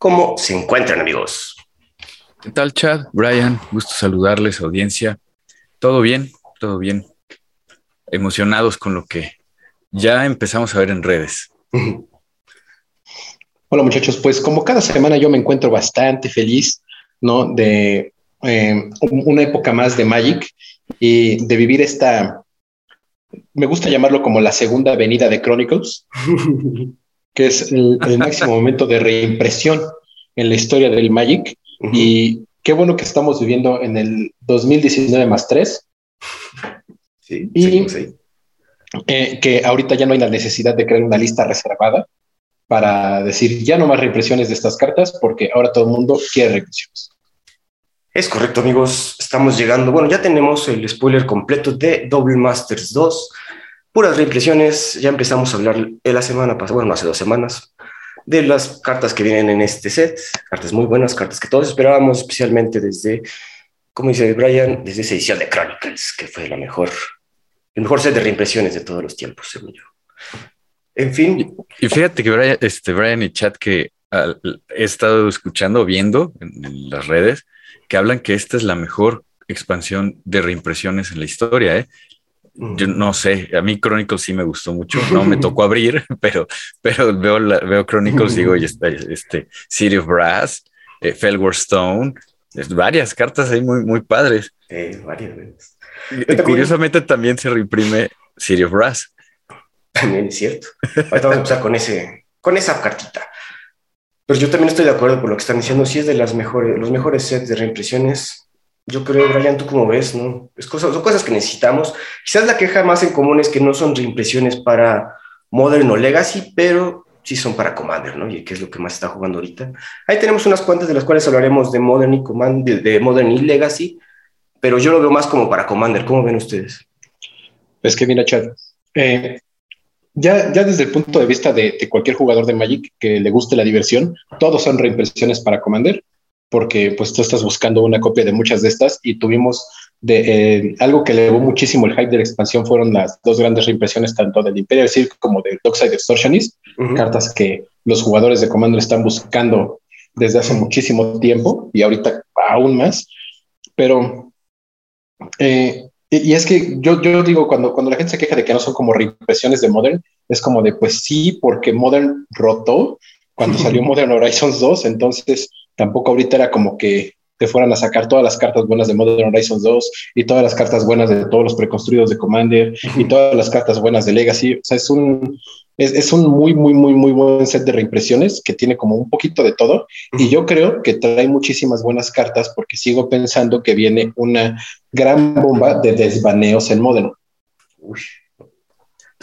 ¿Cómo se encuentran amigos? ¿Qué tal Chad? Brian, gusto saludarles, audiencia. ¿Todo bien? ¿Todo bien? Emocionados con lo que ya empezamos a ver en redes. Hola muchachos, pues como cada semana yo me encuentro bastante feliz, ¿no? De eh, una época más de Magic y de vivir esta, me gusta llamarlo como la segunda venida de Chronicles, que es el, máximo momento de reimpresión en la historia del Magic. Y qué bueno que estamos viviendo en el 2019 más 3. Sí, y sí. Eh, que ahorita ya no hay la necesidad de crear una lista reservada para decir ya no más reimpresiones de estas cartas porque ahora todo el mundo quiere reimpresiones. Es correcto, amigos. Estamos llegando. Bueno, ya tenemos el spoiler completo de Double Masters 2. Puras reimpresiones. Ya empezamos a hablar en la semana pasada, bueno, hace dos semanas, de las cartas que vienen en este set. Cartas muy buenas, cartas que todos esperábamos, especialmente desde, como dice Brian, desde esa edición de Chronicles, que fue la mejor, el mejor set de reimpresiones de todos los tiempos, según yo. En fin. Y, fíjate que Brian, este, Brian y Chat que he estado escuchando, viendo en, las redes, que hablan que esta es la mejor expansión de reimpresiones en la historia. ¿eh? Yo mm. no sé, a mí Chronicles sí me gustó mucho, no me tocó abrir, pero, pero veo, la, veo Chronicles, digo, este, City of Brass, eh, Stone, varias cartas ahí muy, muy padres. varias veces. Curiosamente también se reimprime City of Brass. También es cierto. Ahorita vamos a empezar con, ese, con esa cartita. Pero yo también estoy de acuerdo con lo que están diciendo. Si es de las mejores, los mejores sets de reimpresiones. Yo creo, Brian, tú como ves, ¿no? Es cosas, son cosas que necesitamos. Quizás la queja más en común es que no son reimpresiones para Modern o Legacy, pero sí son para Commander, ¿no? Y que es lo que más está jugando ahorita. Ahí tenemos unas cuantas de las cuales hablaremos de Modern y Commander, de, Modern y Legacy, pero yo lo veo más como para Commander. ¿Cómo ven ustedes? Es que mira, Chad, eh, ya, ya desde el punto de vista de, cualquier jugador de Magic que le guste la diversión, todos son reimpresiones para Commander, porque pues tú estás buscando una copia de muchas de estas y tuvimos de, eh, algo que elevó muchísimo el hype de la expansión fueron las dos grandes reimpresiones tanto del Imperial Silk como del Dockside Extortionist, cartas que los jugadores de Commander están buscando desde hace muchísimo tiempo y ahorita aún más, pero eh, y, es que yo, yo digo, cuando, cuando la gente se queja de que no son como reimpresiones de Modern, es como de, pues sí, porque Modern rotó cuando salió Modern Horizons 2, entonces tampoco ahorita era como que te fueran a sacar todas las cartas buenas de Modern Horizons 2 y todas las cartas buenas de todos los preconstruidos de Commander y todas las cartas buenas de Legacy. O sea, es un, es, un muy, muy, muy, muy buen set de reimpresiones que tiene como un poquito de todo. Y yo creo que trae muchísimas buenas cartas porque sigo pensando que viene una gran bomba de desbaneos en Modern. Uy.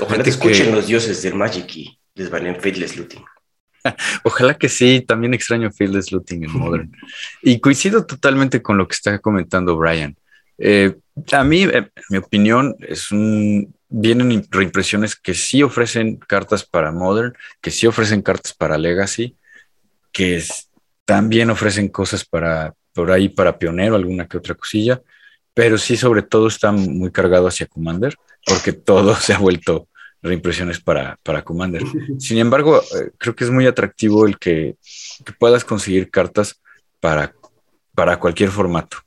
Ojalá te escuchen los dioses del Magic y desbaneen Faithless Looting. Ojalá que sí, también extraño Faithless Looting en Modern. y coincido totalmente con lo que está comentando Brian. Eh, a mí, eh, mi opinión, es un, vienen reimpresiones que sí ofrecen cartas para Modern, que sí ofrecen cartas para Legacy, que también ofrecen cosas para por ahí para Pionero, alguna que otra cosilla, pero sí sobre todo está muy cargado hacia Commander, porque todo se ha vuelto reimpresiones para, para Commander. Sin embargo, eh, creo que es muy atractivo el que, que puedas conseguir cartas para, para cualquier formato.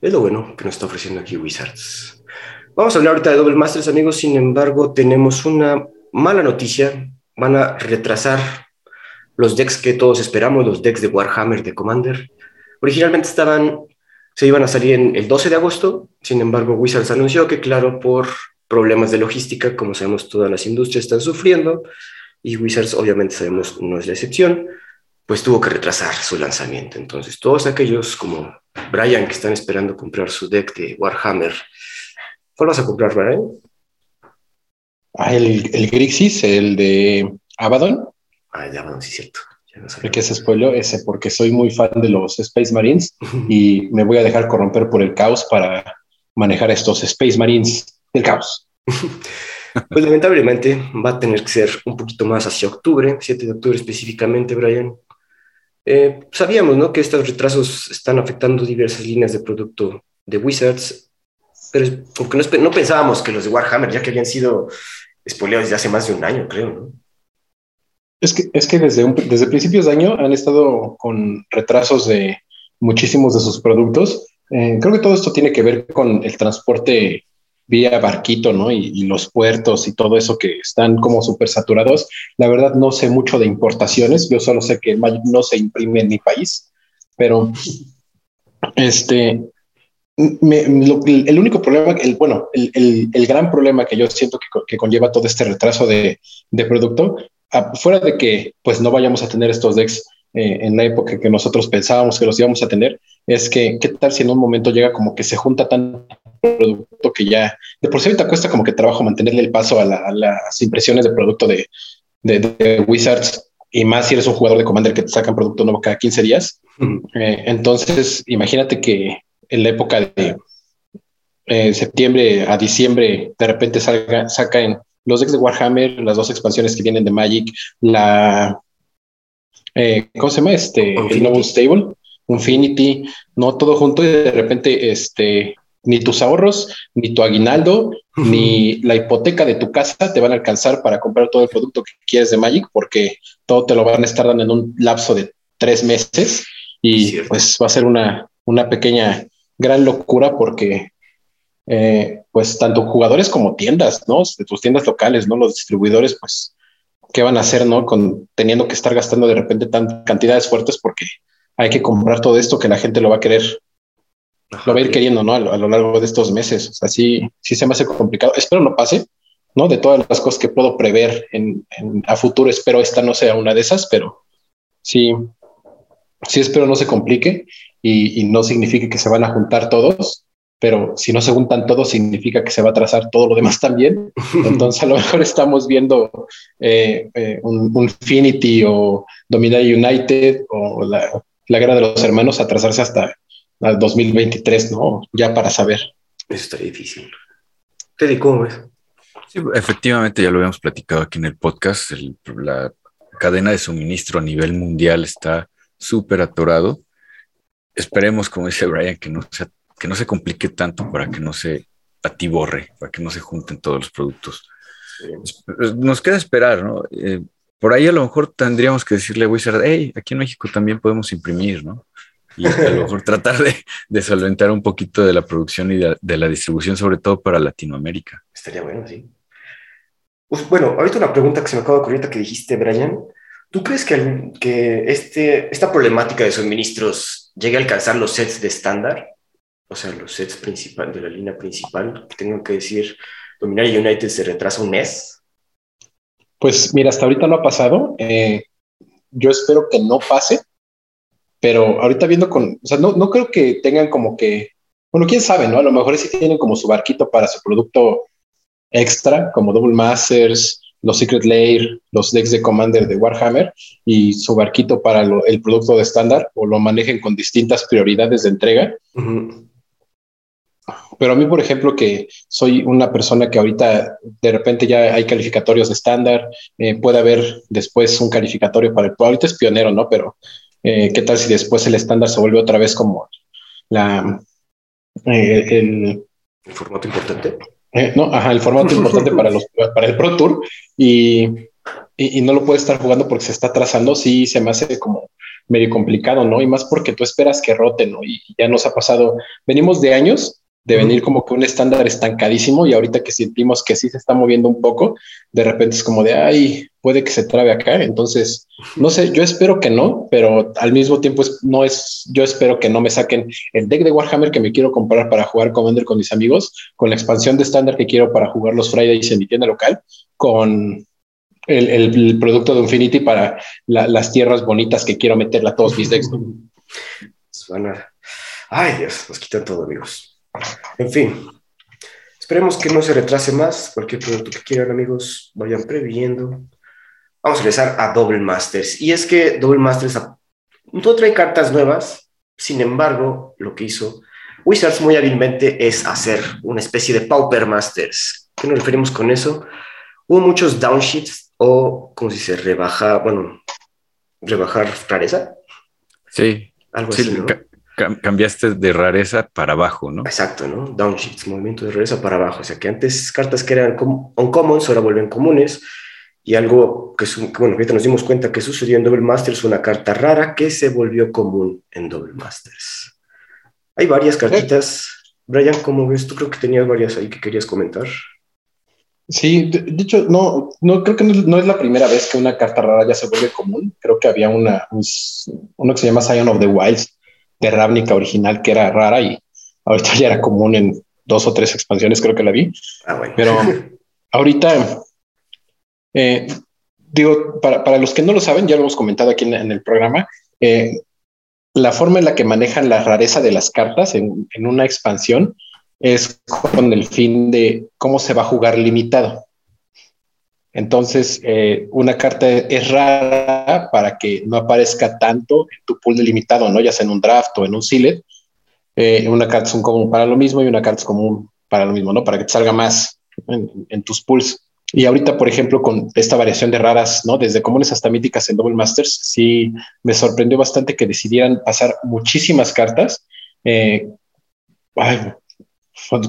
Es lo bueno que nos está ofreciendo aquí Wizards. Vamos a hablar ahorita de Double Masters, amigos. Sin embargo, tenemos una mala noticia. Van a retrasar los decks que todos esperamos, los decks de Warhammer de Commander. Originalmente estaban, se iban a salir en el 12 de agosto. Sin embargo, Wizards anunció que, claro, por problemas de logística, como sabemos, todas las industrias están sufriendo. Y Wizards, obviamente, sabemos, no es la excepción. Pues tuvo que retrasar su lanzamiento. Entonces, todos aquellos como Brian que están esperando comprar su deck de Warhammer ¿Cuál vas a comprar, Brian? Ah, el, el Grixis, el de Abaddon. Ah, el de Abaddon, sí, cierto. El que se spoiló ese, porque soy muy fan de los Space Marines y me voy a dejar corromper por el caos para manejar estos Space Marines del caos. Pues lamentablemente va a tener que ser un poquito más hacia octubre, 7 de octubre específicamente, Brian. Eh, sabíamos ¿no? que estos retrasos están afectando diversas líneas de producto de Wizards, pero porque no, no pensábamos que los de Warhammer, ya que habían sido spoileados desde hace más de un año, creo, ¿no? Es que, es que desde, desde principios de año han estado con retrasos de muchísimos de sus productos. Eh, creo que todo esto tiene que ver con el transporte vía barquito, ¿no? Y, los puertos y todo eso que están como súper saturados. La verdad no sé mucho de importaciones, yo solo sé que no se imprime en mi país, pero este, el único problema, el, bueno, el, gran problema que yo siento que, conlleva todo este retraso de, producto, fuera de que pues no vayamos a tener estos decks eh, en la época que nosotros pensábamos que los íbamos a tener, es que qué tal si en un momento llega como que se junta tanto producto que ya de por sí ahorita cuesta como que trabajo mantenerle el paso a, las impresiones de producto de, de, Wizards y más si eres un jugador de Commander que te sacan producto nuevo cada 15 días. Eh, entonces, imagínate que en la época de eh, septiembre a diciembre, de repente salga, sacan los decks de Warhammer, las dos expansiones que vienen de Magic, la. Eh, ¿Cómo se llama? Este, el Noble Stable, Infinity, no todo junto y de repente este, ni tus ahorros, ni tu aguinaldo, ni la hipoteca de tu casa te van a alcanzar para comprar todo el producto que quieres de Magic, porque todo te lo van a estar dando en un lapso de tres meses y pues va a ser una, una pequeña gran locura porque eh, pues tanto jugadores como tiendas, ¿no? De tus tiendas locales, ¿no? Los distribuidores, pues, ¿qué van a hacer, ¿no? Con teniendo que estar gastando de repente tan cantidades fuertes porque hay que comprar todo esto que la gente lo va a querer lo va a ir queriendo, ¿no? A lo, largo de estos meses. O sea, sí, sí se me hace complicado. Espero no pase, ¿no? De todas las cosas que puedo prever en, a futuro, espero esta no sea una de esas, pero sí, sí espero no se complique y, no signifique que se van a juntar todos, pero si no se juntan todos, significa que se va a trazar todo lo demás también. Entonces, a lo mejor estamos viendo eh, eh, un, Infinity o Dominar United o la, la guerra de los hermanos atrasarse hasta al 2023, ¿no? Ya para saber. Eso está difícil. Teddy, ¿cómo ves? Sí, efectivamente, ya lo habíamos platicado aquí en el podcast. la cadena de suministro a nivel mundial está súper atorado. Esperemos, como dice Brian, que no, se, que no se complique tanto para que no se atiborre, para que no se junten todos los productos. Nos queda esperar, ¿no? Eh, por ahí a lo mejor tendríamos que decirle a Wizard, hey, aquí en México también podemos imprimir, ¿no? Y a lo mejor tratar de, solventar un poquito de la producción y de, la distribución, sobre todo para Latinoamérica. Estaría bueno, sí. Pues, bueno, ahorita una pregunta que se me acaba de ocurrir que dijiste, Brian. ¿Tú crees que, que este, esta problemática de suministros llegue a alcanzar los sets de estándar? O sea, los sets principal, de la línea principal, tengo que decir, Dominar United se retrasa un mes. Pues mira, hasta ahorita no ha pasado. Eh, yo espero que no pase, pero ahorita viendo con, o sea, no, no creo que tengan como que, bueno, quién sabe, ¿no? A lo mejor sí tienen como su barquito para su producto extra, como Double Masters, los Secret Lair, los decks de Commander de Warhammer y su barquito para el producto de estándar o lo manejen con distintas prioridades de entrega. Pero a mí, por ejemplo, que soy una persona que ahorita de repente ya hay calificatorios de estándar, eh, puede haber después un calificatorio para el... Ahorita es pionero, ¿no? Pero eh, ¿Qué tal si después el estándar se vuelve otra vez como la, eh, el, formato importante? Eh, no, ajá, el formato importante para, los, para el Pro Tour y, y, no lo puede estar jugando porque se está trazando, sí se me hace como medio complicado, ¿no? Y más porque tú esperas que rote, ¿no? Y ya nos ha pasado, venimos de años de venir como que un estándar estancadísimo y ahorita que sentimos que sí se está moviendo un poco, de repente es como de, ay, puede que se trabe acá. Entonces, no sé, yo espero que no, pero al mismo tiempo es, no es, yo espero que no me saquen el deck de Warhammer que me quiero comprar para jugar Commander con mis amigos, con la expansión de estándar que quiero para jugar los Fridays en mi tienda local, con el, producto de Infinity para las tierras bonitas que quiero meterle a todos mis decks. Ay, Dios, nos quitan todo, amigos. En fin, esperemos que no se retrase más. Cualquier producto que quieran, amigos, vayan previendo. Vamos a regresar a Double Masters. Y es que Double Masters no trae cartas nuevas, sin embargo, lo que hizo Wizards muy hábilmente es hacer una especie de Pauper Masters. ¿Qué nos referimos con eso? Hubo muchos downsheets o, como si se rebaja, bueno, rebajar rareza. Sí. Algo así, ¿no? cambiaste de rareza para abajo, ¿no? Exacto, ¿no? Downshifts, movimiento de rareza para abajo. O sea que antes cartas que eran uncommons ahora vuelven comunes. Y algo que, bueno, ahorita nos dimos cuenta que sucedió en Double Masters, una carta rara que se volvió común en Double Masters. Hay varias cartitas. Brian, ¿cómo ves? Tú creo que tenías varias ahí que querías comentar. Sí, de, hecho, no, no creo que no, es la primera vez que una carta rara ya se vuelve común. Creo que había una, uno que se llama Scion of the Wilds, de Ravnica original que era rara y ahorita ya era común en dos o tres expansiones, creo que la vi. Ah, bueno. Pero ahorita, eh, digo, para, los que no lo saben, ya lo hemos comentado aquí en, el programa, eh, la forma en la que manejan la rareza de las cartas en, en una expansión es con el fin de cómo se va a jugar limitado. Entonces, eh, una carta es rara para que no aparezca tanto en tu pool delimitado, ¿no? Ya sea en un draft o en un sealed. Eh, una carta es un común para lo mismo y una carta es común para lo mismo, ¿no? Para que te salga más en, tus pools. Y ahorita, por ejemplo, con esta variación de raras, ¿no? Desde comunes hasta míticas en Double Masters, sí me sorprendió bastante que decidieran pasar muchísimas cartas. Eh, ay,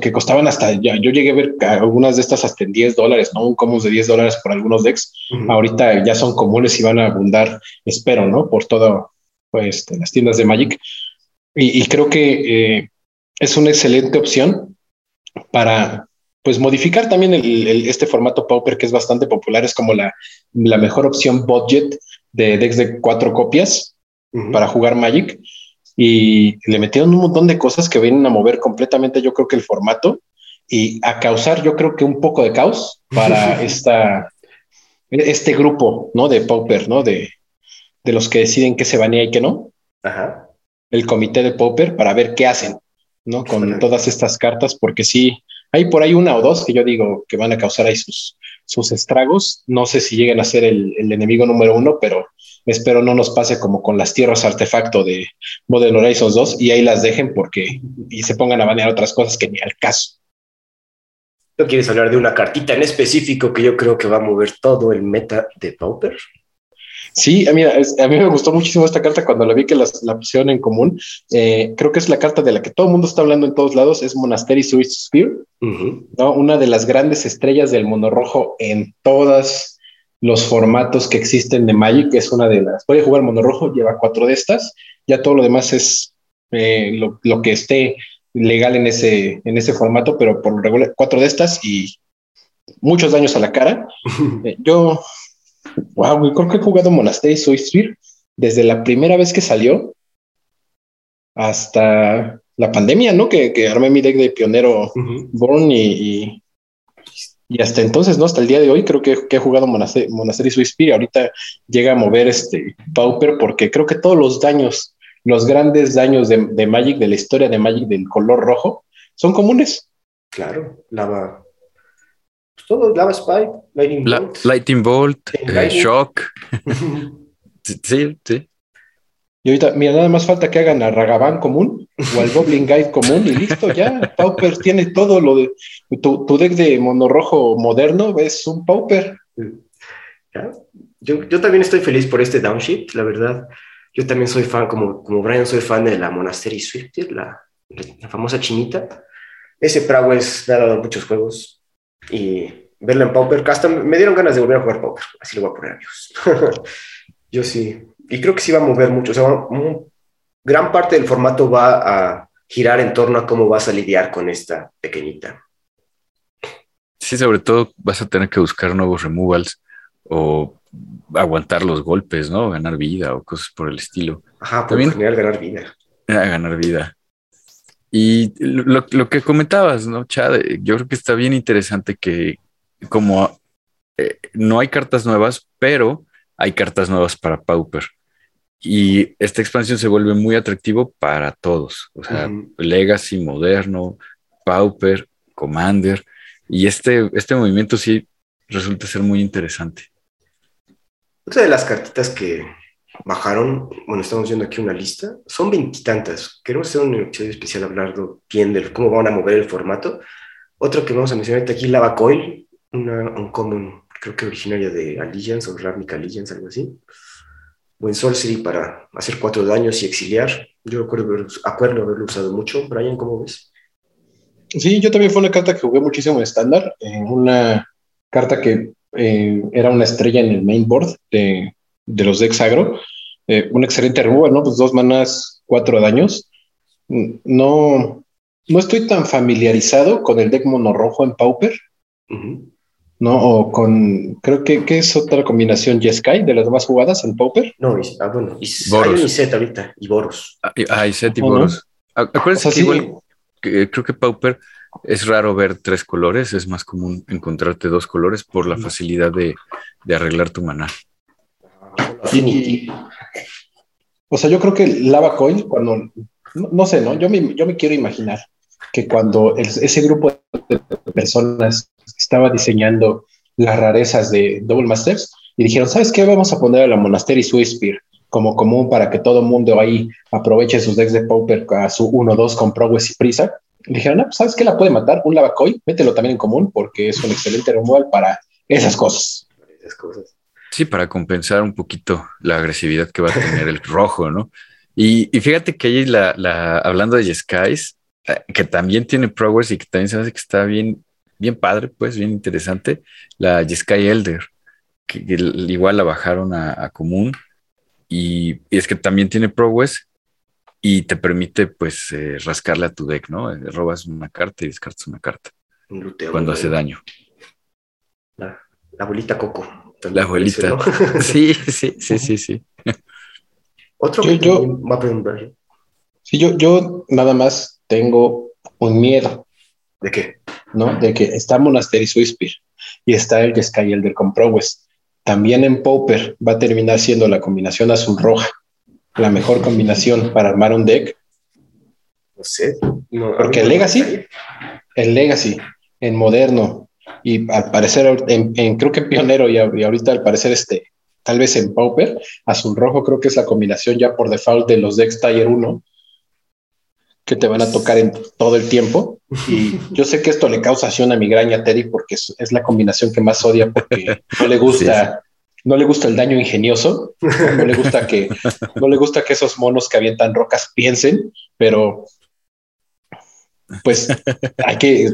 que costaban hasta, ya, yo llegué a ver algunas de estas hasta en 10 dólares, ¿no? Un commons de 10 dólares por algunos decks. Ahorita ya son comunes y van a abundar, espero, ¿no? Por todo, pues, las tiendas de Magic. Y, creo que eh, es una excelente opción para, pues, modificar también el, este formato Pauper que es bastante popular. Es como la, la mejor opción budget de decks de cuatro copias para jugar Magic y le metieron un montón de cosas que vienen a mover completamente, yo creo que el formato y a causar, yo creo que un poco de caos para esta, este grupo, ¿no? De Pauper, ¿no? De, de los que deciden qué se banea y qué no. Ajá. El comité de Pauper para ver qué hacen, ¿no? Con todas estas cartas, porque sí, hay por ahí una o dos que yo digo que van a causar ahí sus, estragos. No sé si lleguen a ser el, el enemigo número uno, pero Espero no nos pase como con las tierras artefacto de Modern Horizons 2 y ahí las dejen porque y se pongan a banear otras cosas que ni al caso. ¿No quieres hablar de una cartita en específico que yo creo que va a mover todo el meta de Pauper? Sí, a mí, a mí me gustó muchísimo esta carta cuando la vi que la, la pusieron en común. Eh, creo que es la carta de la que todo el mundo está hablando en todos lados, es Monastery Swiss Spear, ¿no? una de las grandes estrellas del mono rojo en todas los formatos que existen de Magic, es una de las. Puede jugar mono rojo, lleva cuatro de estas. Ya todo lo demás es eh, lo, que esté legal en ese, en ese formato, pero por regular, cuatro de estas y muchos daños a la cara. Eh, yo, wow, creo que he jugado Monastery Sphere desde la primera vez que salió hasta la pandemia, ¿no? Que, que armé mi deck de pionero Born y, y hasta entonces, ¿no? Hasta el día de hoy creo que, he jugado Monastery, Monastery y Ahorita llega a mover este Pauper porque creo que todos los daños, los grandes daños de, Magic, de la historia de Magic del color rojo, son comunes. Claro, lava. Pues todo, lava spike, lightning bolt. lightning bolt, eh, shock. sí, sí. Y ahorita, mira, nada más falta que hagan a Ragavan común o al Goblin Guide común y listo, ya. Pauper tiene todo lo de. Tu, deck de monorrojo moderno es un Pauper. Yo, yo, también estoy feliz por este downshift, la verdad. Yo también soy fan, como, como Brian, soy fan de la Monastery Swift, la, la famosa chinita. Ese Prowess me ha dado muchos juegos y verla en Pauper, hasta me dieron ganas de volver a jugar Pauper. Así lo voy a poner, amigos. yo sí, y creo que sí va a mover mucho. O sea, gran parte del formato va a girar en torno a cómo vas a lidiar con esta pequeñita. Sí, sobre todo vas a tener que buscar nuevos removals o aguantar los golpes, ¿no? Ganar vida o cosas por el estilo. Ajá, por También, general ganar vida. A ganar vida. Y lo, que comentabas, ¿no, Chad? Yo creo que está bien interesante que como eh, no hay cartas nuevas, pero hay cartas nuevas para Pauper. Y esta expansión se vuelve muy atractivo para todos. O sea, Legacy, Moderno, Pauper, Commander. Y este, este movimiento sí resulta ser muy interesante. Otra de las cartitas que bajaron, bueno, estamos viendo aquí una lista, son veintitantas. Queremos hacer un episodio especial hablando bien de cómo van a mover el formato. Otro que vamos a mencionar aquí, Lava Coil, una un common, creo que originaria de Allegiance o Ravnica Allegiance, algo así. Buen sorcery para hacer cuatro daños y exiliar. Yo acuerdo, acuerdo haberlo usado mucho. Brian, ¿cómo ves? Sí, yo también fue una carta que jugué muchísimo en estándar. una carta que eh, era una estrella en el mainboard de, de los decks agro. Eh, un excelente removal, ¿no? Pues dos manas, cuatro daños. No, no estoy tan familiarizado con el deck mono rojo en Pauper. ¿no? O con, creo que, ¿qué es otra combinación? Jeskai, de las más jugadas en Pauper. No, ah, bueno, y Boros. Hay ahorita, y Boros. Ah, y, ah, Set y Boros. Acuérdense que igual, creo que Pauper es raro ver tres colores, es más común encontrarte dos colores por la facilidad de, de arreglar tu maná. O sea, yo creo que Lava Coil, cuando, no, sé, ¿no? Yo me, yo me quiero imaginar que cuando ese grupo de personas estaba diseñando las rarezas de Double Masters y dijeron, ¿sabes qué? Vamos a poner a la Monastery Spear como común para que todo el mundo ahí aproveche sus decks de Pauper a su 1-2 con Progress y Prisa. Y dijeron, no, pues, ¿sabes qué la puede matar? Un Lavacoy, mételo también en común porque es un excelente removal para esas cosas. Esas cosas. Sí, para compensar un poquito la agresividad que va a tener el rojo, ¿no? Y, fíjate que ahí la, la, hablando de Skies, eh, que también tiene Progress y que también se hace que está bien bien padre, pues, bien interesante, la Sky Elder, que, igual la bajaron a, común y, es que también tiene Prowess y te permite, pues, eh, rascarle a tu deck, ¿no? Eh, robas una carta y descartas una carta. cuando hace daño. La, abuelita Coco. La abuelita. Sí, sí, sí, sí, sí. Otro yo, yo, va a preguntar. Sí, yo, yo nada más tengo un miedo. ¿De qué? ¿no? De que está Monastery Swispir y está el Sky Elder con Prowess. También en Pauper va a terminar siendo la combinación azul-roja, la mejor combinación para armar un deck. No sé. Porque el Legacy, el Legacy en moderno y al parecer en, creo que pionero y, ahorita al parecer este, tal vez en Pauper, azul-rojo creo que es la combinación ya por default de los decks Tier 1 que te van a tocar en todo el tiempo. Y yo sé que esto le causa una migraña a Teddy porque es, la combinación que más odia porque no le gusta, no le gusta el daño ingenioso, no le gusta que, no le gusta que esos monos que avientan rocas piensen, pero pues hay que,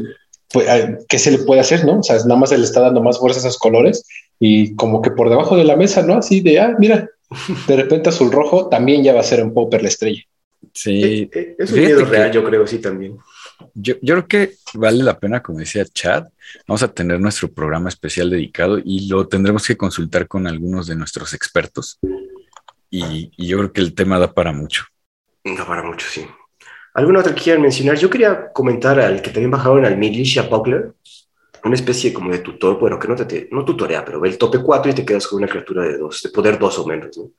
¿qué se le puede hacer? No, o sea, nada más se le está dando más fuerza a esos colores y como que por debajo de la mesa, ¿no? Así de, ah, mira, de repente azul rojo también ya va a ser un Popper la estrella. Sí. Eh, eh, es un miedo real, yo creo, sí, también. Yo, yo, creo que vale la pena, como decía Chad, vamos a tener nuestro programa especial dedicado y lo tendremos que consultar con algunos de nuestros expertos. Y, yo creo que el tema da para mucho. Da para mucho, sí. ¿Alguna otra que quieran mencionar? Yo quería comentar al que también bajaron al Militia Buckler, una especie como de tutor, bueno, que no, te, no tutorea, pero ve el tope 4 y te quedas con una criatura de 2, de poder 2 o menos. ¿no?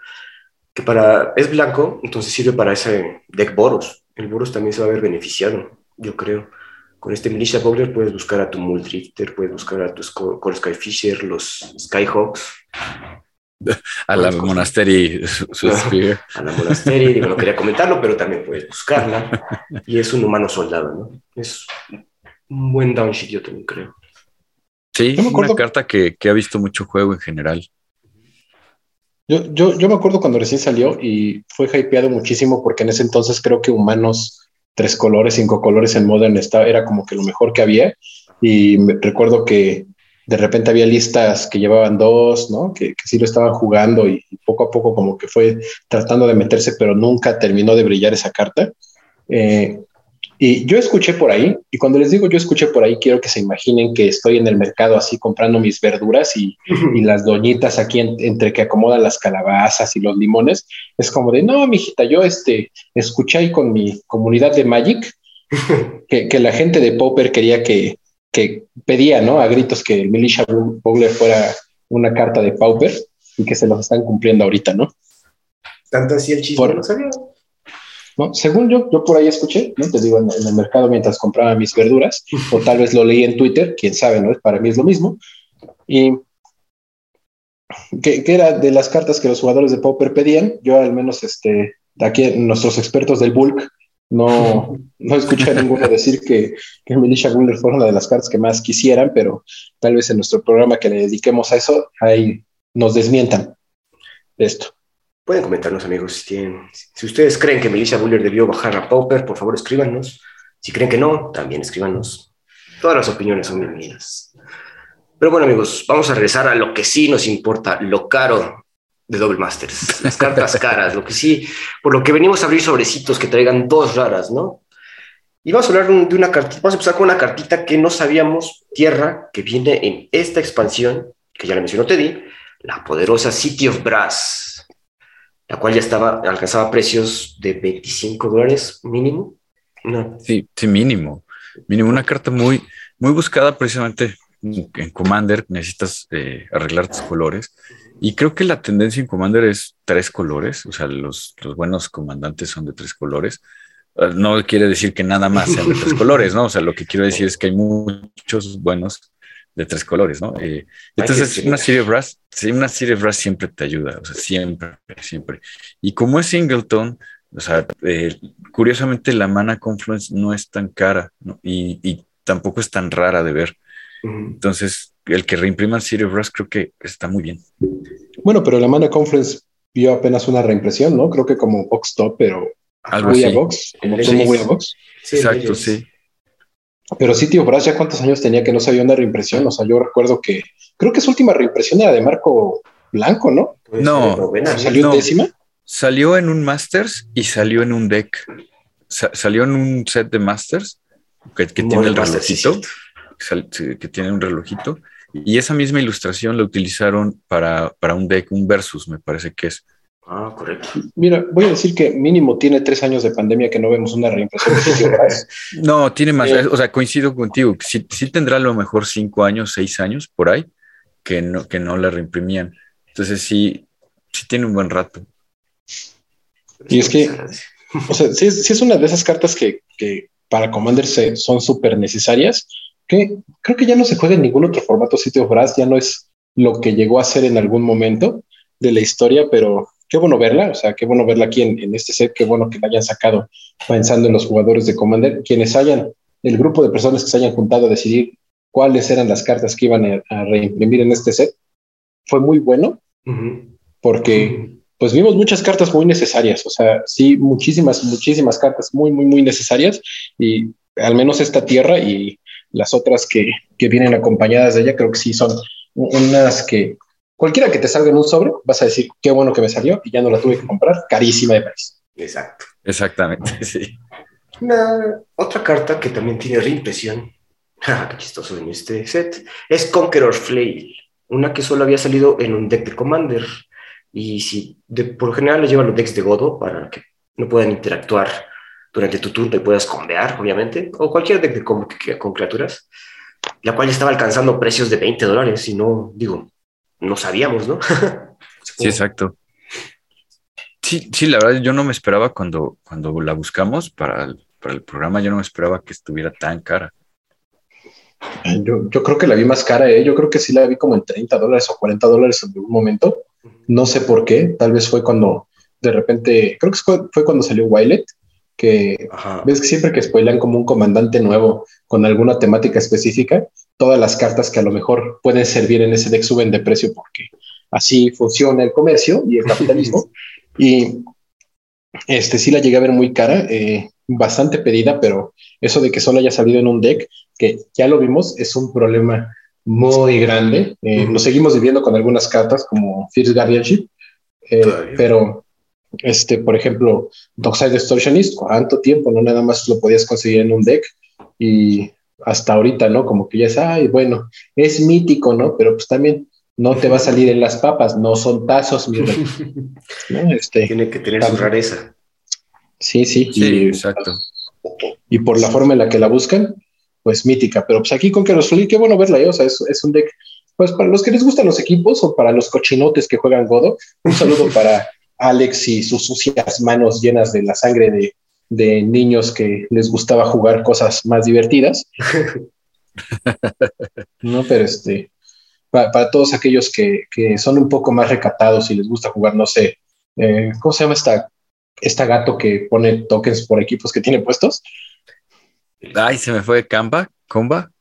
que para, es blanco, entonces sirve para ese deck Boros. El Boros también se va a ver beneficiado, yo creo. Con este Militia Bowler puedes buscar a tu Muldrifter, puedes buscar a tu Core Skyfisher, los Skyhawks. A la Monastery A la Monastery, digo, no quería comentarlo, pero también puedes buscarla. Y es un humano soldado, ¿no? Es un buen downsheet, yo también creo. Sí, una carta que, que ha visto mucho juego en general. Yo, yo, yo me acuerdo cuando recién salió y fue hypeado muchísimo porque en ese entonces creo que humanos tres colores, cinco colores en Modern estaba, era como que lo mejor que había. Y me, recuerdo que de repente había listas que llevaban dos, ¿no? Que, que sí lo estaban jugando y, poco a poco como que fue tratando de meterse, pero nunca terminó de brillar esa carta. Eh, y yo escuché por ahí, y cuando les digo yo escuché por ahí, quiero que se imaginen que estoy en el mercado así comprando mis verduras y, las doñitas aquí entre que acomodan las calabazas y los limones. Es como de, no, mijita, yo este, escuché ahí con mi comunidad de Magic que, la gente de Popper quería que, que pedía, ¿no? A gritos que el Militia Bowler fuera una carta de Pauper y que se los están cumpliendo ahorita, ¿no? Tanto así el chisme, no sabía. Según yo, yo por ahí escuché, ¿no? Te digo, en, el mercado mientras compraba mis verduras, o tal vez lo leí en Twitter, quién sabe, ¿no? Para mí es lo mismo. Y que, era de las cartas que los jugadores de Pauper pedían. Yo al menos, este, aquí nuestros expertos del bulk, no, no escuché a ninguno decir que, que Militia fue una de las cartas que más quisieran, pero tal vez en nuestro programa que le dediquemos a eso, ahí nos desmientan esto. Pueden comentarnos, amigos, si, tienen, si ustedes creen que Melissa Buller debió bajar a Pauper, por favor escríbanos. Si creen que no, también escríbanos. Todas las opiniones son bienvenidas. Pero bueno, amigos, vamos a regresar a lo que sí nos importa, lo caro de Double Masters, las cartas caras, lo que sí, por lo que venimos a abrir sobrecitos que traigan dos raras, ¿no? Y vamos a hablar de una cartita, vamos a empezar con una cartita que no sabíamos, tierra, que viene en esta expansión, que ya la mencionó Teddy, la poderosa City of Brass, la cual ya estaba, alcanzaba precios de 25 dólares mínimo. Sí, sí, mínimo. Mínimo, una carta muy, muy buscada precisamente en Commander necesitas eh, arreglar tus colores. Y creo que la tendencia en Commander es tres colores, o sea, los, los buenos comandantes son de tres colores. Ah, no quiere decir que nada más sean de tres colores, ¿no? O sea, lo que quiero decir es que hay muchos buenos de tres colores, ¿no? Eh, entonces, una serie Brass, una serie Brass siempre te ayuda, o sea, siempre, siempre. Y como es Singleton, o sea, eh, curiosamente la mana Confluence no es tan cara y, y, tampoco es tan rara de ver. Entonces, el que reimpriman City of Rust creo que está muy bien. Bueno, pero la Mana Conference vio apenas una reimpresión, ¿no? Creo que como Box Top, pero algo así. Box, como muy a Box. Exacto, sí. Pero City of Rust ya cuántos años tenía que no sabía una reimpresión. O sea, yo recuerdo que creo que su última reimpresión era de Marco Blanco, ¿no? no, salió en décima. Salió en un Masters y salió en un deck. salió en un set de Masters que, tiene el relojito que tiene un relojito. Y esa misma ilustración la utilizaron para, para un deck, un versus, me parece que es. Ah, correcto. Mira, voy a decir que mínimo tiene tres años de pandemia que no vemos una reimpresión. no, tiene más. Eh. o sea, coincido contigo. Sí, sí, tendrá a lo mejor cinco años, seis años por ahí que no, que no la reimprimían. Entonces sí, sí tiene un buen rato. Y es que, o sea, sí, es una de esas cartas que, que para Commander son súper necesarias que creo que ya no se juega en ningún otro formato City of Brass, ya no es lo que llegó a ser en algún momento de la historia, pero qué bueno verla, o sea, qué bueno verla aquí en, este set, qué bueno que la hayan sacado pensando en los jugadores de Commander, quienes hayan, el grupo de personas que se hayan juntado a decidir cuáles eran las cartas que iban a, reimprimir en este set, fue muy bueno, porque pues vimos muchas cartas muy necesarias, o sea, sí, muchísimas, muchísimas cartas muy, muy, muy necesarias, y al menos esta tierra y las otras que, vienen acompañadas de ella, creo que sí son unas que cualquiera que te salga en un sobre, vas a decir qué bueno que me salió y ya no la tuve que comprar, carísima de precio. Exacto. Exactamente, sí. Una, otra carta que también tiene reimpresión, qué chistoso en este set, es Conqueror Flail, una que solo había salido en un deck de Commander. Y si de, por general le llevan los decks de Godo para que no puedan interactuar durante tu turno y puedas convear, obviamente, o cualquier deck de con, con criaturas, la cual estaba alcanzando precios de 20 dólares y no, digo, no sabíamos, ¿no? sí, exacto. Sí, sí, la verdad yo no me esperaba cuando, cuando la buscamos para el, para el programa, yo no me esperaba que estuviera tan cara. Yo, yo, creo que la vi más cara, ¿eh? yo creo que sí la vi como en 30 dólares o 40 dólares en algún momento. No sé por qué, tal vez fue cuando de repente, creo que fue, fue cuando salió Wilet que ves que siempre que spoilan como un comandante nuevo con alguna temática específica, todas las cartas que a lo mejor pueden servir en ese deck suben de precio porque así funciona el comercio y el capitalismo. y este sí la llegué a ver muy cara, eh, bastante pedida, pero eso de que solo haya salido en un deck, que ya lo vimos, es un problema muy grande. Eh, Nos seguimos viviendo con algunas cartas como Fierce Guardianship, eh, pero este, por ejemplo, Dockside Distortionist, ¿cuánto tiempo? No nada más lo podías conseguir en un deck y hasta ahorita, ¿no? Como que ya es, ay, bueno, es mítico, ¿no? Pero pues también no te va a salir en las papas, no son tazos, mi este, Tiene que tener su rareza. Sí, sí. Sí, exacto. Y por la forma en la que la buscan, pues mítica. Pero pues aquí con que los qué bueno verla, ¿eh? o sea, es, es un deck, pues para los que les gustan los equipos o para los cochinotes que juegan Godo, un saludo para Alex y sus sucias manos llenas de la sangre de, de niños que les gustaba jugar cosas más divertidas. no, pero este, para, todos aquellos que, son un poco más recatados y les gusta jugar, no sé, eh, ¿cómo se llama esta, esta gato que pone tokens por equipos que tiene puestos? Ay, se me fue Canva, Comba.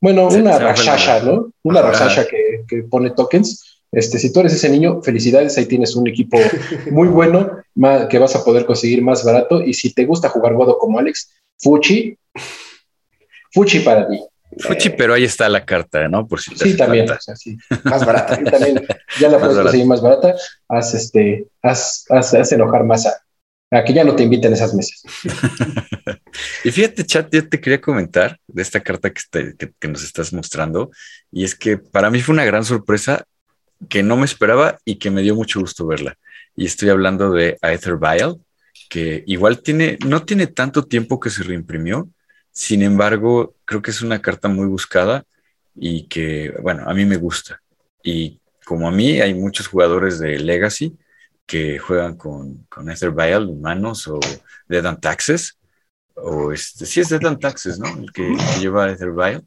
Bueno, una Rashasha, ¿no? Una Rashasha que, que, pone tokens. Este, si tú eres ese niño, felicidades, ahí tienes un equipo muy bueno que vas a poder conseguir más barato. Y si te gusta jugar Godo como Alex, Fuchi, Fuchi para ti. Fuchi, eh, pero ahí está la carta, ¿no? Por si sí, también, más barata. también, ya la puedes conseguir más barata. Haz, este, haz, haz, enojar más a, a que ya no te inviten a esas mesas. y fíjate, chat, yo te quería comentar de esta carta que, que, nos estás mostrando, y es que para mí fue una gran sorpresa que no me esperaba y que me dio mucho gusto verla. Y estoy hablando de Aether Vial, que igual tiene, no tiene tanto tiempo que se reimprimió, sin embargo, creo que es una carta muy buscada y que, bueno, a mí me gusta. Y como a mí, hay muchos jugadores de Legacy que juegan con, con Ether Vial, humanos o Dead and Taxes. O este, sí es Dead and Taxes, ¿no? El que, lleva Ether Vial.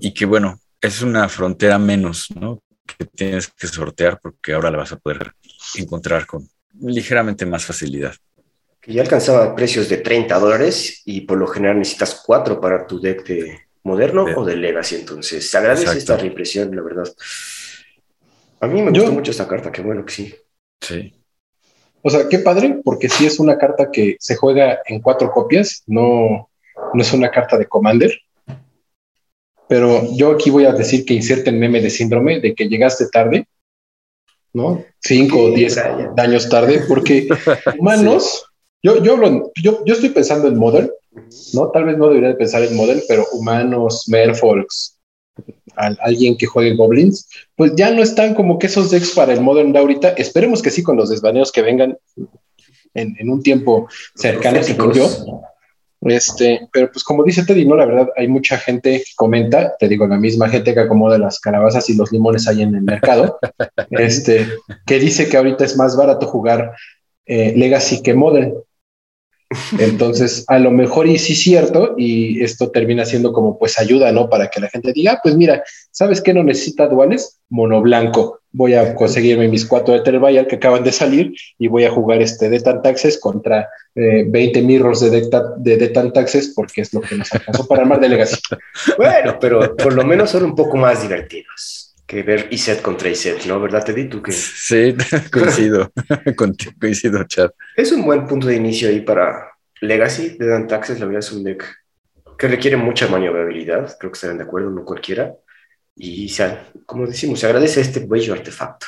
Y que, bueno, es una frontera menos, ¿no? Que tienes que sortear porque ahora la vas a poder encontrar con ligeramente más facilidad que ya alcanzaba precios de 30 dólares y por lo general necesitas cuatro para tu deck de moderno o de Legacy. Entonces, se agradece esta reimpresión, la verdad. A mí me gustó mucho esta carta, qué bueno que sí. Sí. O sea, qué padre, porque sí es una carta que se juega en cuatro copias, no, no es una carta de Commander. Pero yo aquí voy a decir que inserte el meme de síndrome de que llegaste tarde, ¿no? Cinco o diez años tarde, porque humanos yo, yo, yo, yo estoy pensando en Modern, ¿no? Tal vez no debería pensar en Modern, pero humanos, Merfolks, alguien que juegue Goblins, pues ya no están como que esos decks para el Modern de ahorita. Esperemos que sí con los desvaneos que vengan en, un tiempo cercano, se yo. Este, pero pues como dice Teddy, no, la verdad, hay mucha gente que comenta, te digo, la misma gente que acomoda las calabazas y los limones ahí en el mercado, este, que dice que ahorita es más barato jugar eh, Legacy que Modern. Entonces, a lo mejor y sí es cierto, y esto termina siendo como pues ayuda, ¿no? Para que la gente diga, ah, pues mira, ¿sabes qué no necesita duales? Mono blanco. Voy a conseguirme mis cuatro de Terbayal que acaban de salir y voy a jugar este de Taxes contra 20 eh, mirrors de de Taxes porque es lo que nos alcanzó para armar delegación. bueno, pero por lo menos son un poco más divertidos que ver Iset contra Iset, ¿no? ¿Verdad, Teddy? ¿Tú que... Sí, coincido, coincido, chat. Es un buen punto de inicio ahí para Legacy de Dan Taxes, la verdad es un deck que requiere mucha maniobrabilidad, creo que estarán de acuerdo, no cualquiera, y como decimos, se agradece este bello artefacto.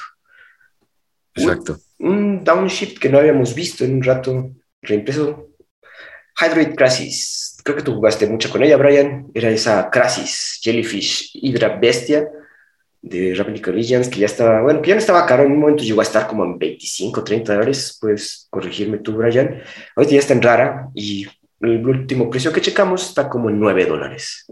Exacto. Un, downshift que no habíamos visto en un rato, reimpreso. Hydrate Crasis, creo que tú jugaste mucho con ella, Brian, era esa Crasis, Jellyfish, Hydra Bestia, de Ravnica Legends, que ya estaba, bueno, que ya no estaba caro, en un momento llegó a estar como en 25, 30 dólares, puedes corregirme tú, Brian. Ahorita ya está en rara y el último precio que checamos está como en 9 dólares.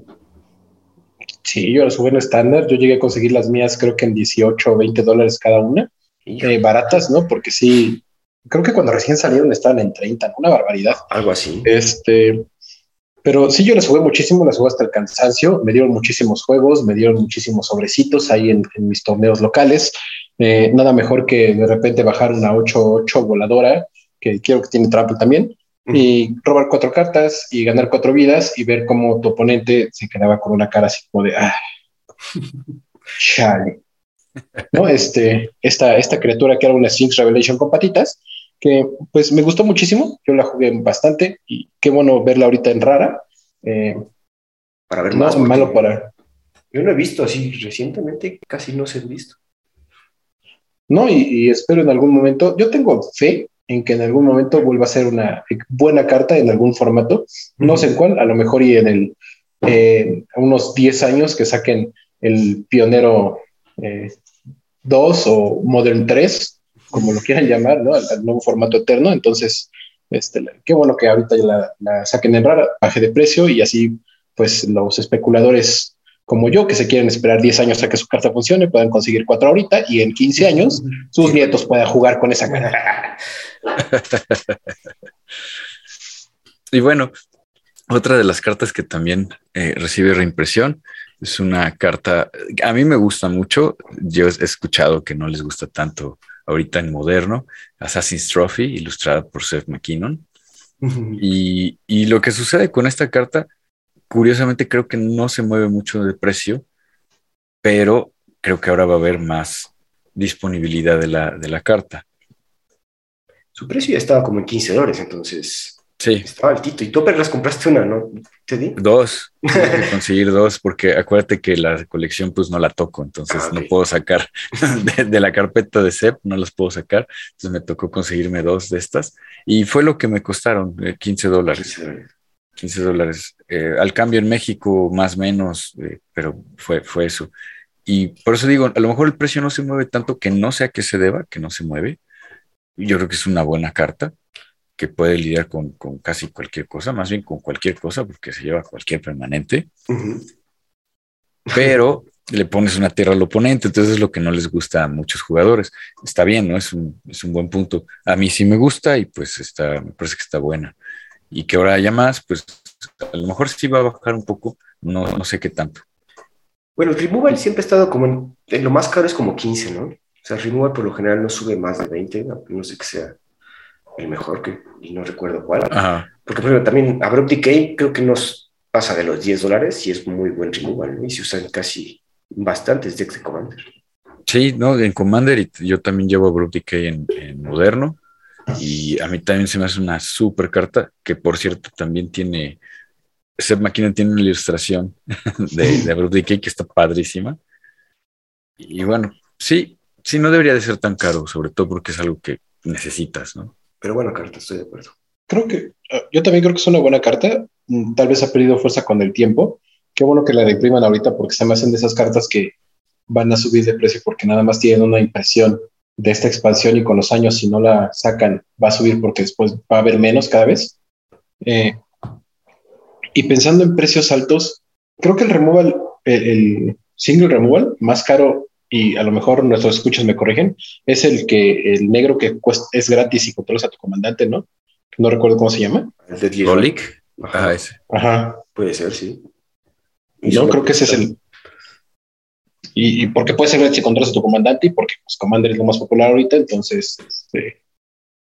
Sí, yo las jugué en estándar, yo llegué a conseguir las mías creo que en 18 o 20 dólares cada una, eh, baratas, ¿no? Porque sí, creo que cuando recién salieron estaban en 30, una barbaridad. Algo así. Este, pero sí, yo les jugué muchísimo, les jugué hasta el cansancio, me dieron muchísimos juegos, me dieron muchísimos sobrecitos ahí en, mis torneos locales. Eh, nada mejor que de repente bajar una 8-8 voladora, que quiero que tiene trampa también, y robar cuatro cartas y ganar cuatro vidas y ver cómo tu oponente se quedaba con una cara así como de, ah, chale. ¿No? Este, esta, esta criatura que era una Sphinx Revelation con patitas, que pues me gustó muchísimo, yo la jugué bastante y qué bueno verla ahorita en rara. Eh, para ver más. malo para... Yo no he visto así recientemente, casi no se ha visto. No, y, espero en algún momento, yo tengo fe en que en algún momento vuelva a ser una buena carta en algún formato, no sé en cuál, a lo mejor y en el, eh, unos 10 años que saquen el Pionero 2 eh, o Modern 3, como lo quieran llamar, ¿no? Al, nuevo formato eterno. Entonces, este, qué bueno que ahorita ya la, saquen en rara, baje de precio y así, pues los especuladores como yo, que se quieren esperar 10 años a que su carta funcione, puedan conseguir cuatro ahorita y en 15 años sus nietos puedan jugar con esa carta. y bueno, otra de las cartas que también eh, recibe reimpresión es una carta, a mí me gusta mucho, yo he escuchado que no les gusta tanto ahorita en moderno, Assassin's Trophy, ilustrada por Seth McKinnon. y, y, lo que sucede con esta carta, curiosamente creo que no se mueve mucho de precio, pero creo que ahora va a haber más disponibilidad de la, de la carta. Su precio ya estaba como en 15 dólares, entonces Sí. Estaba altito. Y tú apenas compraste una, ¿no? ¿Te di? Dos. conseguir dos porque acuérdate que la colección pues no la toco, entonces Ah, no ok. puedo sacar de, de la carpeta de CEP, no las puedo sacar. Entonces me tocó conseguirme dos de estas y fue lo que me costaron, eh, 15 dólares. 15 dólares. 15 dólares. Eh, al cambio en México, más o menos, eh, pero fue, fue eso. Y por eso digo, a lo mejor el precio no se mueve tanto que no sé a qué se deba, que no se mueve. Yo creo que es una buena carta que puede lidiar con, con casi cualquier cosa, más bien con cualquier cosa, porque se lleva cualquier permanente, pero le pones una tierra al oponente, entonces es lo que no les gusta a muchos jugadores. Está bien, ¿no? Es un, es un buen punto. A mí sí me gusta y pues está, me parece que está buena. Y que ahora haya más, pues a lo mejor sí va a bajar un poco, no, no sé qué tanto. Bueno, el removal siempre ha estado como en, en lo más caro es como 15, ¿no? O sea, el removal por lo general no sube más de 20, no, no sé que sea el mejor, que, y no recuerdo cuál. Ajá. Porque, por ejemplo, también Abrupt Decay creo que nos pasa de los 10 dólares y es muy buen removal, ¿no? Y se usan casi bastantes decks de Commander. Sí, no, en Commander y yo también llevo a Brute Decay en, en moderno y a mí también se me hace una super carta que por cierto también tiene, Seth McKinnon tiene una ilustración de, de Brute Decay que está padrísima y bueno, sí, sí, no debería de ser tan caro, sobre todo porque es algo que necesitas, ¿no? Pero bueno, carta, estoy de acuerdo. Creo que, eh, yo también creo que es una buena carta. Mm, Tal vez ha perdido fuerza con el tiempo. Qué bueno que la reimpriman ahorita porque se me hacen de esas cartas que van a subir de precio porque nada más tienen una impresión de esta expansión y con los años si no la sacan va a subir porque después va a haber menos cada vez. Eh, y pensando en precios altos, creo que el removal, el, el single removal más caro y a lo mejor nuestros escuchas me corrigen, es el que el negro que cuesta, es gratis y controlas a tu comandante, ¿no? No recuerdo cómo se llama. El de 10 Golic, Ajá, ah, ese. Ajá. Puede ser, sí. Yo creo que ese es el. Y, y porque puede ser gratis si controlas a tu comandante y porque pues, Commander es lo más popular ahorita, entonces este,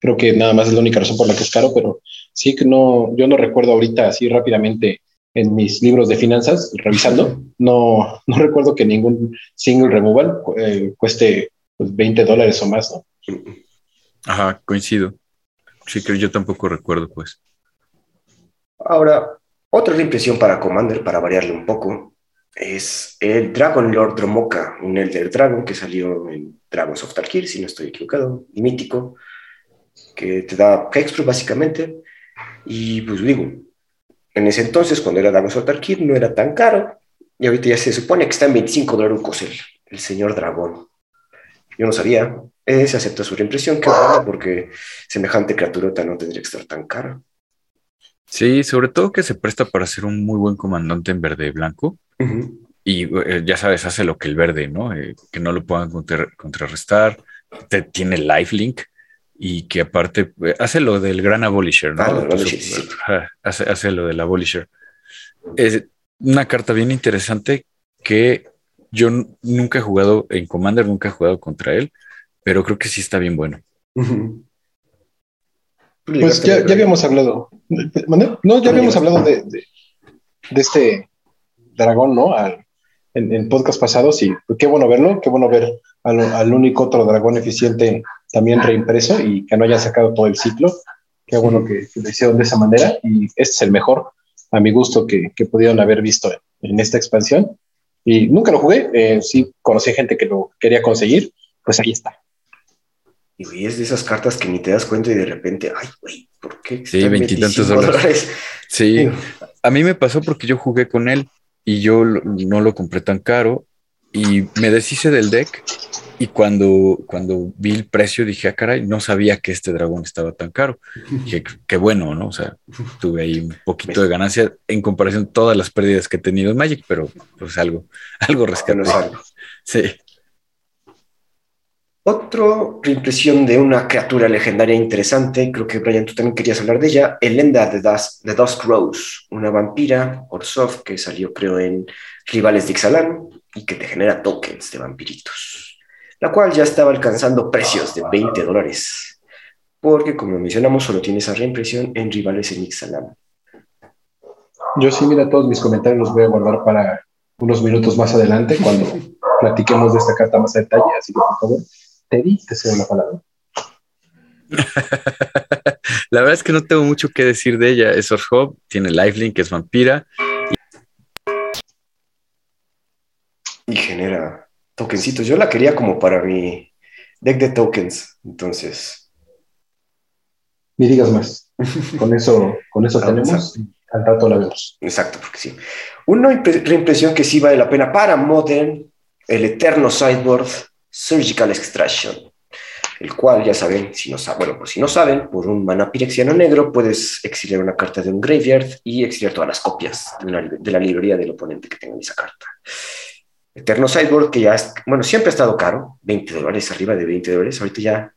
creo que nada más es la única razón por la que es caro, pero sí que no, yo no recuerdo ahorita así rápidamente en mis libros de finanzas, revisando, no, no recuerdo que ningún single removal eh, cueste pues, 20 dólares o más, ¿no? Ajá, coincido. Sí, que yo tampoco recuerdo, pues. Ahora, otra reimpresión para Commander, para variarle un poco, es el Dragon Lord Dromoka, un Elder Dragon que salió en Dragons of Tarkir, si no estoy equivocado, y mítico, que te da Hexproof básicamente. Y pues digo, en ese entonces, cuando era Dragons of Tarkir, no era tan caro, y ahorita ya se supone que está en 25 dólares el, el señor dragón. Yo no sabía, eh, se acepta su reimpresión, que bueno, porque semejante criaturota no tendría que estar tan cara. Sí, sobre todo que se presta para ser un muy buen comandante en verde y blanco. Y eh, ya sabes, hace lo que el verde, ¿no? Eh, que no lo puedan contra- contrarrestar. Te, tiene lifelink y que aparte eh, hace lo del gran abolisher, ¿no? Ah, abolisher, sí. Hace, hace lo del abolisher. Es una carta bien interesante que yo nunca he jugado en Commander, nunca he jugado contra él, pero creo que sí está bien bueno. Pues ya, ya habíamos hablado. No, ya habíamos hablado de, de, de este dragón, ¿no? Al- en, en podcast pasados y qué bueno verlo, qué bueno ver al, al único otro dragón eficiente también reimpreso y que no haya sacado todo el ciclo. Qué bueno que, que lo hicieron de esa manera y este es el mejor, a mi gusto, que, que pudieron haber visto en, en esta expansión. Y nunca lo jugué, eh, sí conocí gente que lo quería conseguir, pues ahí está. Y güey, es de esas cartas que ni te das cuenta y de repente, ay, güey, ¿por qué? Sí, veintitantos 25 dólares. Sí, a mí me pasó porque yo jugué con él y yo no lo compré tan caro y me deshice del deck y cuando, cuando vi el precio dije, ah, caray, no sabía que este dragón estaba tan caro. Dije, qué bueno, ¿no? O sea, tuve ahí un poquito de ganancia en comparación a todas las pérdidas que he tenido en Magic, pero pues algo, algo algo. Sí, Otro reimpresión de una criatura legendaria interesante, creo que Brian, tú también querías hablar de ella, Elenda de Dusk, de Dusk Rose, una vampira Orsoft que salió creo en Rivales de Ixalan y que te genera tokens de vampiritos, la cual ya estaba alcanzando precios de 20 dólares, porque como mencionamos solo tiene esa reimpresión en Rivales en Ixalan. Yo sí, mira, todos mis comentarios los voy a guardar para unos minutos más adelante cuando platiquemos de esta carta más a detalle, así que por favor Teddy, te cedo la palabra. la verdad es que no tengo mucho que decir de ella. Es Orhov, tiene lifelink, es vampira. Y... genera tokencitos. Yo la quería como para mi deck de tokens. Entonces. Ni digas más. Con eso, con eso tenemos. Al rato la vemos. Exacto, porque sí. Una reimpresión que sí vale la pena para Modern, el Eterno Sideboard Surgical Extraction, el cual ya saben, si no saben, bueno, pues si no saben, por un mana pirexiano negro puedes exiliar una carta de un graveyard y exiliar todas las copias de la, librería del oponente que tenga esa carta. Eterno Sideboard, que ya es, bueno, siempre ha estado caro, 20 dólares, arriba de 20 dólares, ahorita ya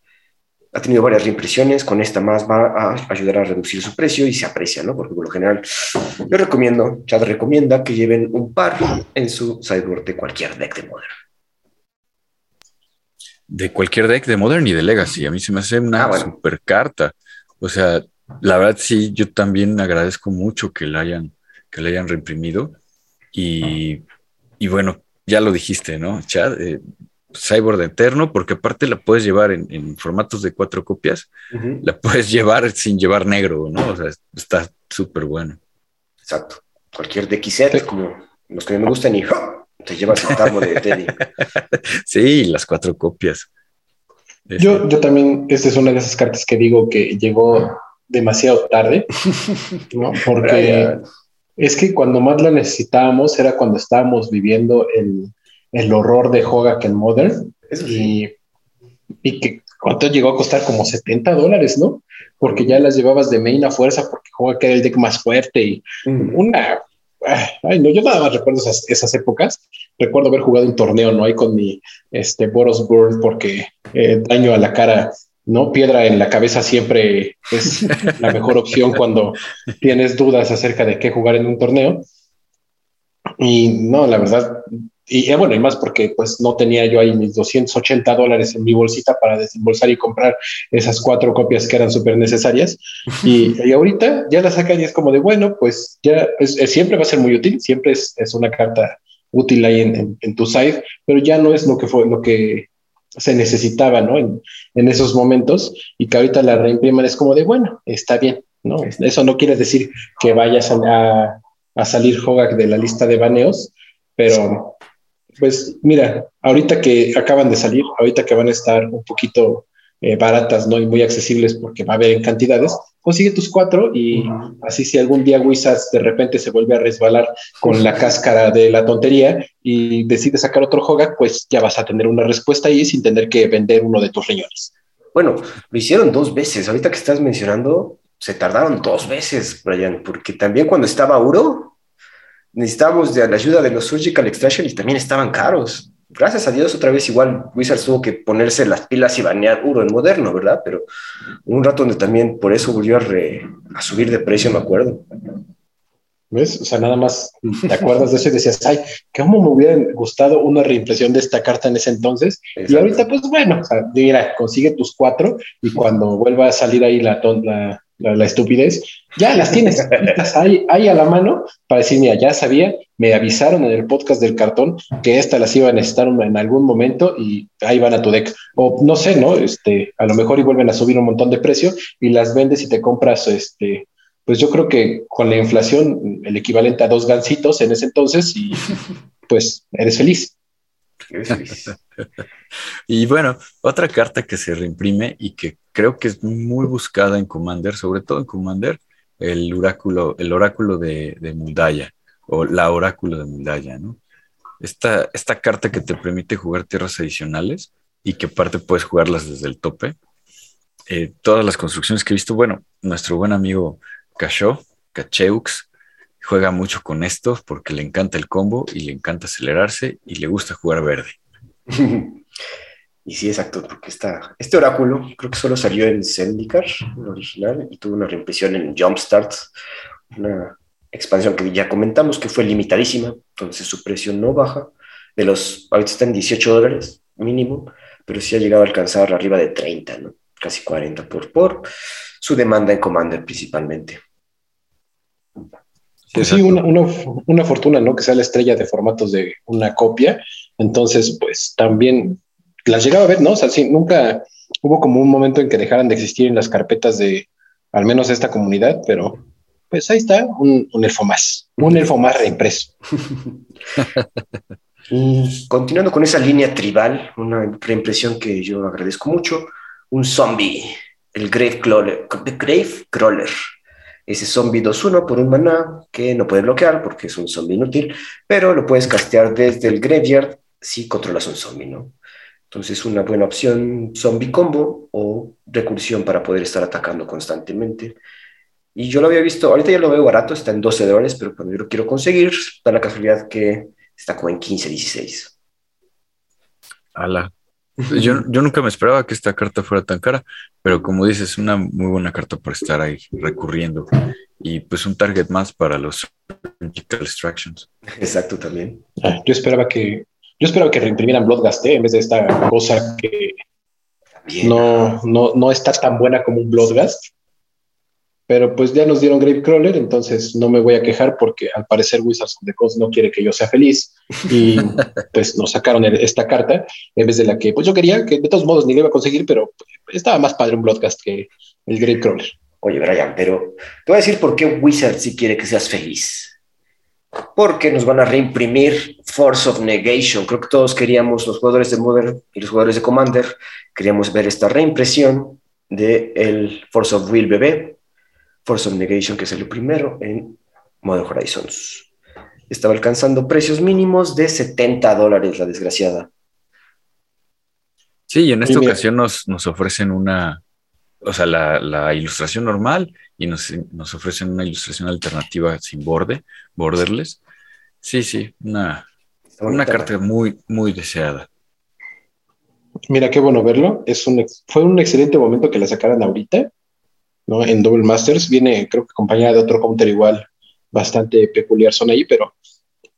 ha tenido varias reimpresiones, con esta más va a ayudar a reducir su precio y se aprecia, ¿no? Porque por lo general yo recomiendo, Chad recomienda que lleven un par en su sideboard de cualquier deck de Modern de cualquier deck de Modern y de Legacy. A mí se me hace una ah, super carta. O sea, la verdad sí, yo también agradezco mucho que la hayan, que la hayan reimprimido. Y, bueno, ya lo dijiste, ¿no, Chad? Eh, Cyborg Eterno, porque aparte la puedes llevar en, formatos de cuatro copias, la puedes llevar sin llevar negro, ¿no? O sea, está súper bueno. Exacto. Cualquier deck set, como los que me gustan, y te llevas el tarmo de Teddy. sí, las cuatro copias. Yo, yo también, esta es una de esas cartas que digo que llegó demasiado tarde, ¿no? Porque es que cuando más la necesitábamos era cuando estábamos viviendo el, el horror de Hogak en Modern y, y, que cuánto llegó a costar como 70 dólares, ¿no? Porque ya las llevabas de main a fuerza porque Hogak era el deck más fuerte y una Ay, no, yo nada más recuerdo esas, épocas. Recuerdo haber jugado un torneo, ¿no? Ahí con mi este, Boros Bird, porque eh, daño a la cara, ¿no? Piedra en la cabeza siempre es la mejor opción cuando tienes dudas acerca de qué jugar en un torneo. Y no, la verdad, y eh, bueno, y más porque pues no tenía yo ahí mis 280 dólares en mi bolsita para desembolsar y comprar esas cuatro copias que eran súper necesarias. Y, y, ahorita ya la sacan y es como de, bueno, pues ya siempre va a ser muy útil, siempre es, es una carta útil ahí en, en, tu site, pero ya no es lo que fue, lo que se necesitaba, ¿no? En, en esos momentos y que ahorita la reimpriman es como de, bueno, está bien, ¿no? Eso no quiere decir que vayas a, a salir Hogak de la lista de baneos, pero pues mira, ahorita que acaban de salir, ahorita que van a estar un poquito eh, baratas, ¿no? Y muy accesibles porque va a haber en cantidades, consigue tus cuatro y así si algún día Wizards de repente se vuelve a resbalar con la cáscara de la tontería y decide sacar otro Hogak, pues ya vas a tener una respuesta ahí sin tener que vender uno de tus riñones. Bueno, lo hicieron dos veces. Ahorita que estás mencionando, se tardaron dos veces, Brian, porque también cuando estaba Uro, necesitábamos de la ayuda de los Surgical Extraction y también estaban caros. Gracias a Dios, otra vez igual Wizards tuvo que ponerse las pilas y banear Uro en moderno, ¿verdad? Pero un rato donde también por eso volvió a, subir de precio, me acuerdo. ¿Ves? O sea, nada más te acuerdas de eso y decías, ay, ¿cómo me hubiera gustado una reimpresión de esta carta en ese entonces? Y ahorita, pues bueno, o sea, mira, consigue tus cuatro y cuando vuelva a salir ahí la, la, la, estupidez, ya las tienes ahí, ahí, a la mano para decir, mira, ya sabía, me avisaron en el podcast del cartón que esta las iba a necesitar en algún momento y ahí van a tu deck. O no sé, ¿no? Este, a lo mejor y vuelven a subir un montón de precio y las vendes y te compras, este, pues yo creo que con la inflación, el equivalente a dos gancitos en ese entonces y pues eres feliz. y bueno, otra carta que se reimprime y que creo que es muy buscada en Commander, sobre todo en Commander, el oráculo, de, de o la oráculo de Mundaya, ¿no? Esta, esta carta que te permite jugar tierras adicionales y que aparte puedes jugarlas desde el tope. Eh, todas las construcciones que he visto, bueno, nuestro buen amigo Cachó, Cacheux, juega mucho con esto porque le encanta el combo y le encanta acelerarse y le gusta jugar verde. Y sí, exacto, porque está, este oráculo creo que solo salió en Zendikar, el original, y tuvo una reimpresión en Jumpstart, una expansión que ya comentamos que fue limitadísima, entonces su precio no baja. De los, ahorita está en 18 dólares mínimo, pero sí ha llegado a alcanzar arriba de 30, ¿no? casi 40 por, por su demanda en Commander principalmente. Pues sí, una, una, fortuna, ¿no? Que sea la estrella de formatos de una copia. Entonces, pues también las llegaba a ver, ¿no? O sea, sí, nunca hubo como un momento en que dejaran de existir en las carpetas de al menos esta comunidad, pero pues ahí está, un, un elfo más, un elfo más reimpreso. y continuando con esa línea tribal, una reimpresión que yo agradezco mucho, un zombie, el Grave Crawler, Grave Crawler ese zombie 2-1 por un maná que no puede bloquear porque es un zombie inútil, pero lo puedes castear desde el graveyard si controlas un zombie, ¿no? Entonces, una buena opción zombie combo o recursión para poder estar atacando constantemente. Y yo lo había visto, ahorita ya lo veo barato, está en 12 dólares, pero cuando yo lo quiero conseguir, da la casualidad que está como en 15, 16. Ala, yo, yo, nunca me esperaba que esta carta fuera tan cara, pero como dices, es una muy buena carta para estar ahí recurriendo y pues un target más para los Surgical Extractions. Exacto, también. Ah, yo esperaba que yo esperaba que reimprimieran Bloodgast ¿eh? en vez de esta cosa que no, no, no está tan buena como un Bloodgast. Pero pues ya nos dieron Gravecrawler, entonces no me voy a quejar porque al parecer Wizards of the Coast no quiere que yo sea feliz y pues nos sacaron esta carta en vez de la que pues yo quería, que de todos modos ni le iba a conseguir, pero estaba más padre un broadcast que el Gravecrawler. Oye, Brian, pero te voy a decir por qué Wizards sí quiere que seas feliz. Porque nos van a reimprimir Force of Negation. Creo que todos queríamos, los jugadores de Modern y los jugadores de Commander, queríamos ver esta reimpresión de el Force of Will bebé Force of Negation, que salió primero en Modern Horizons. Estaba alcanzando precios mínimos de 70 dólares, la desgraciada. Sí, y en esta ocasión nos, nos, ofrecen una, o sea, la, ilustración normal y nos, nos, ofrecen una ilustración alternativa sin borde, borderless. Sí, sí, una, una carta muy, muy deseada. Mira, qué bueno verlo. Es un, fue un excelente momento que la sacaran ahorita ¿no? En Double Masters viene, creo que acompañada de otro counter igual, bastante peculiar son ahí, pero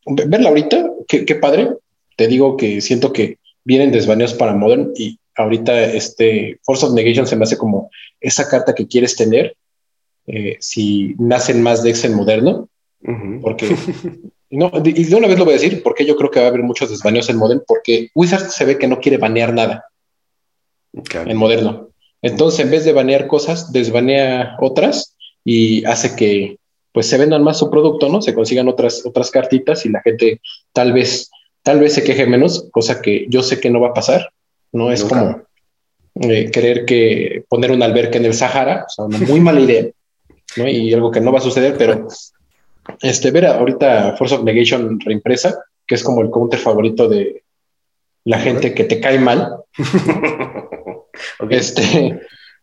verla ahorita, qué, padre. Te digo que siento que vienen desvaneos para Modern y ahorita este Force of Negation se me hace como esa carta que quieres tener eh, si nacen más decks en moderno, porque no, y de una vez lo voy a decir, porque yo creo que va a haber muchos desvaneos en Modern, porque Wizard se ve que no quiere banear nada en moderno. Entonces, en vez de banear cosas, desbanea otras y hace que pues se vendan más su producto, ¿no? Se consigan otras, otras cartitas y la gente tal vez, tal vez se queje menos, cosa que yo sé que no va a pasar, ¿no? Es como eh, querer que poner un alberca en el Sahara, o sea, una muy mala idea, ¿no? Y algo que no va a suceder, pero este, ver ahorita Force of Negation reimpresa, que es como el counter favorito de la gente que te cae mal. Este,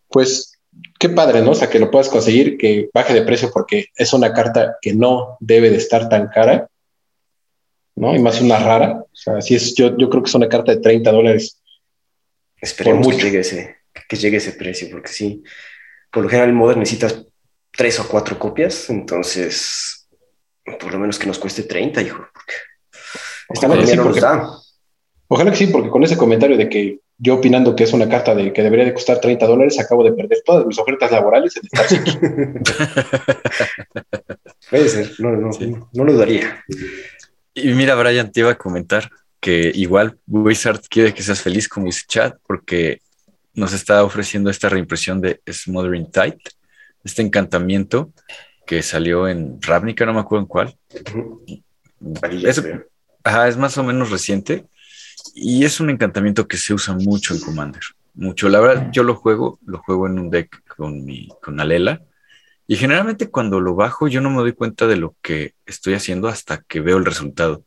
pues qué padre, ¿no? O sea, que lo puedas conseguir, que baje de precio porque es una carta que no debe de estar tan cara, ¿no? Y más una rara. O sea, si es, yo, yo creo que es una carta de 30 dólares. Esperemos que llegue, ese, que llegue ese precio, porque sí, por lo general en Modern necesitas tres o cuatro copias, entonces por lo menos que nos cueste 30, hijo, porque Ojalá que sí, porque con ese comentario de que yo opinando que es una carta de que debería de costar 30 dólares, acabo de perder todas mis ofertas laborales en Star City. Puede ser, no, no, no, lo daría. Y mira, Brian, te iba a comentar que igual Wizard quiere que seas feliz como dice Chat, porque nos está ofreciendo esta reimpresión de Smothering Tight, este encantamiento que salió en Ravnica, no me acuerdo en cuál. es, ajá, es más o menos reciente y es un encantamiento que se usa mucho en Commander. Mucho. La verdad, yo lo juego, lo juego en un deck con mi, con Alela. Y generalmente cuando lo bajo, yo no me doy cuenta de lo que estoy haciendo hasta que veo el resultado.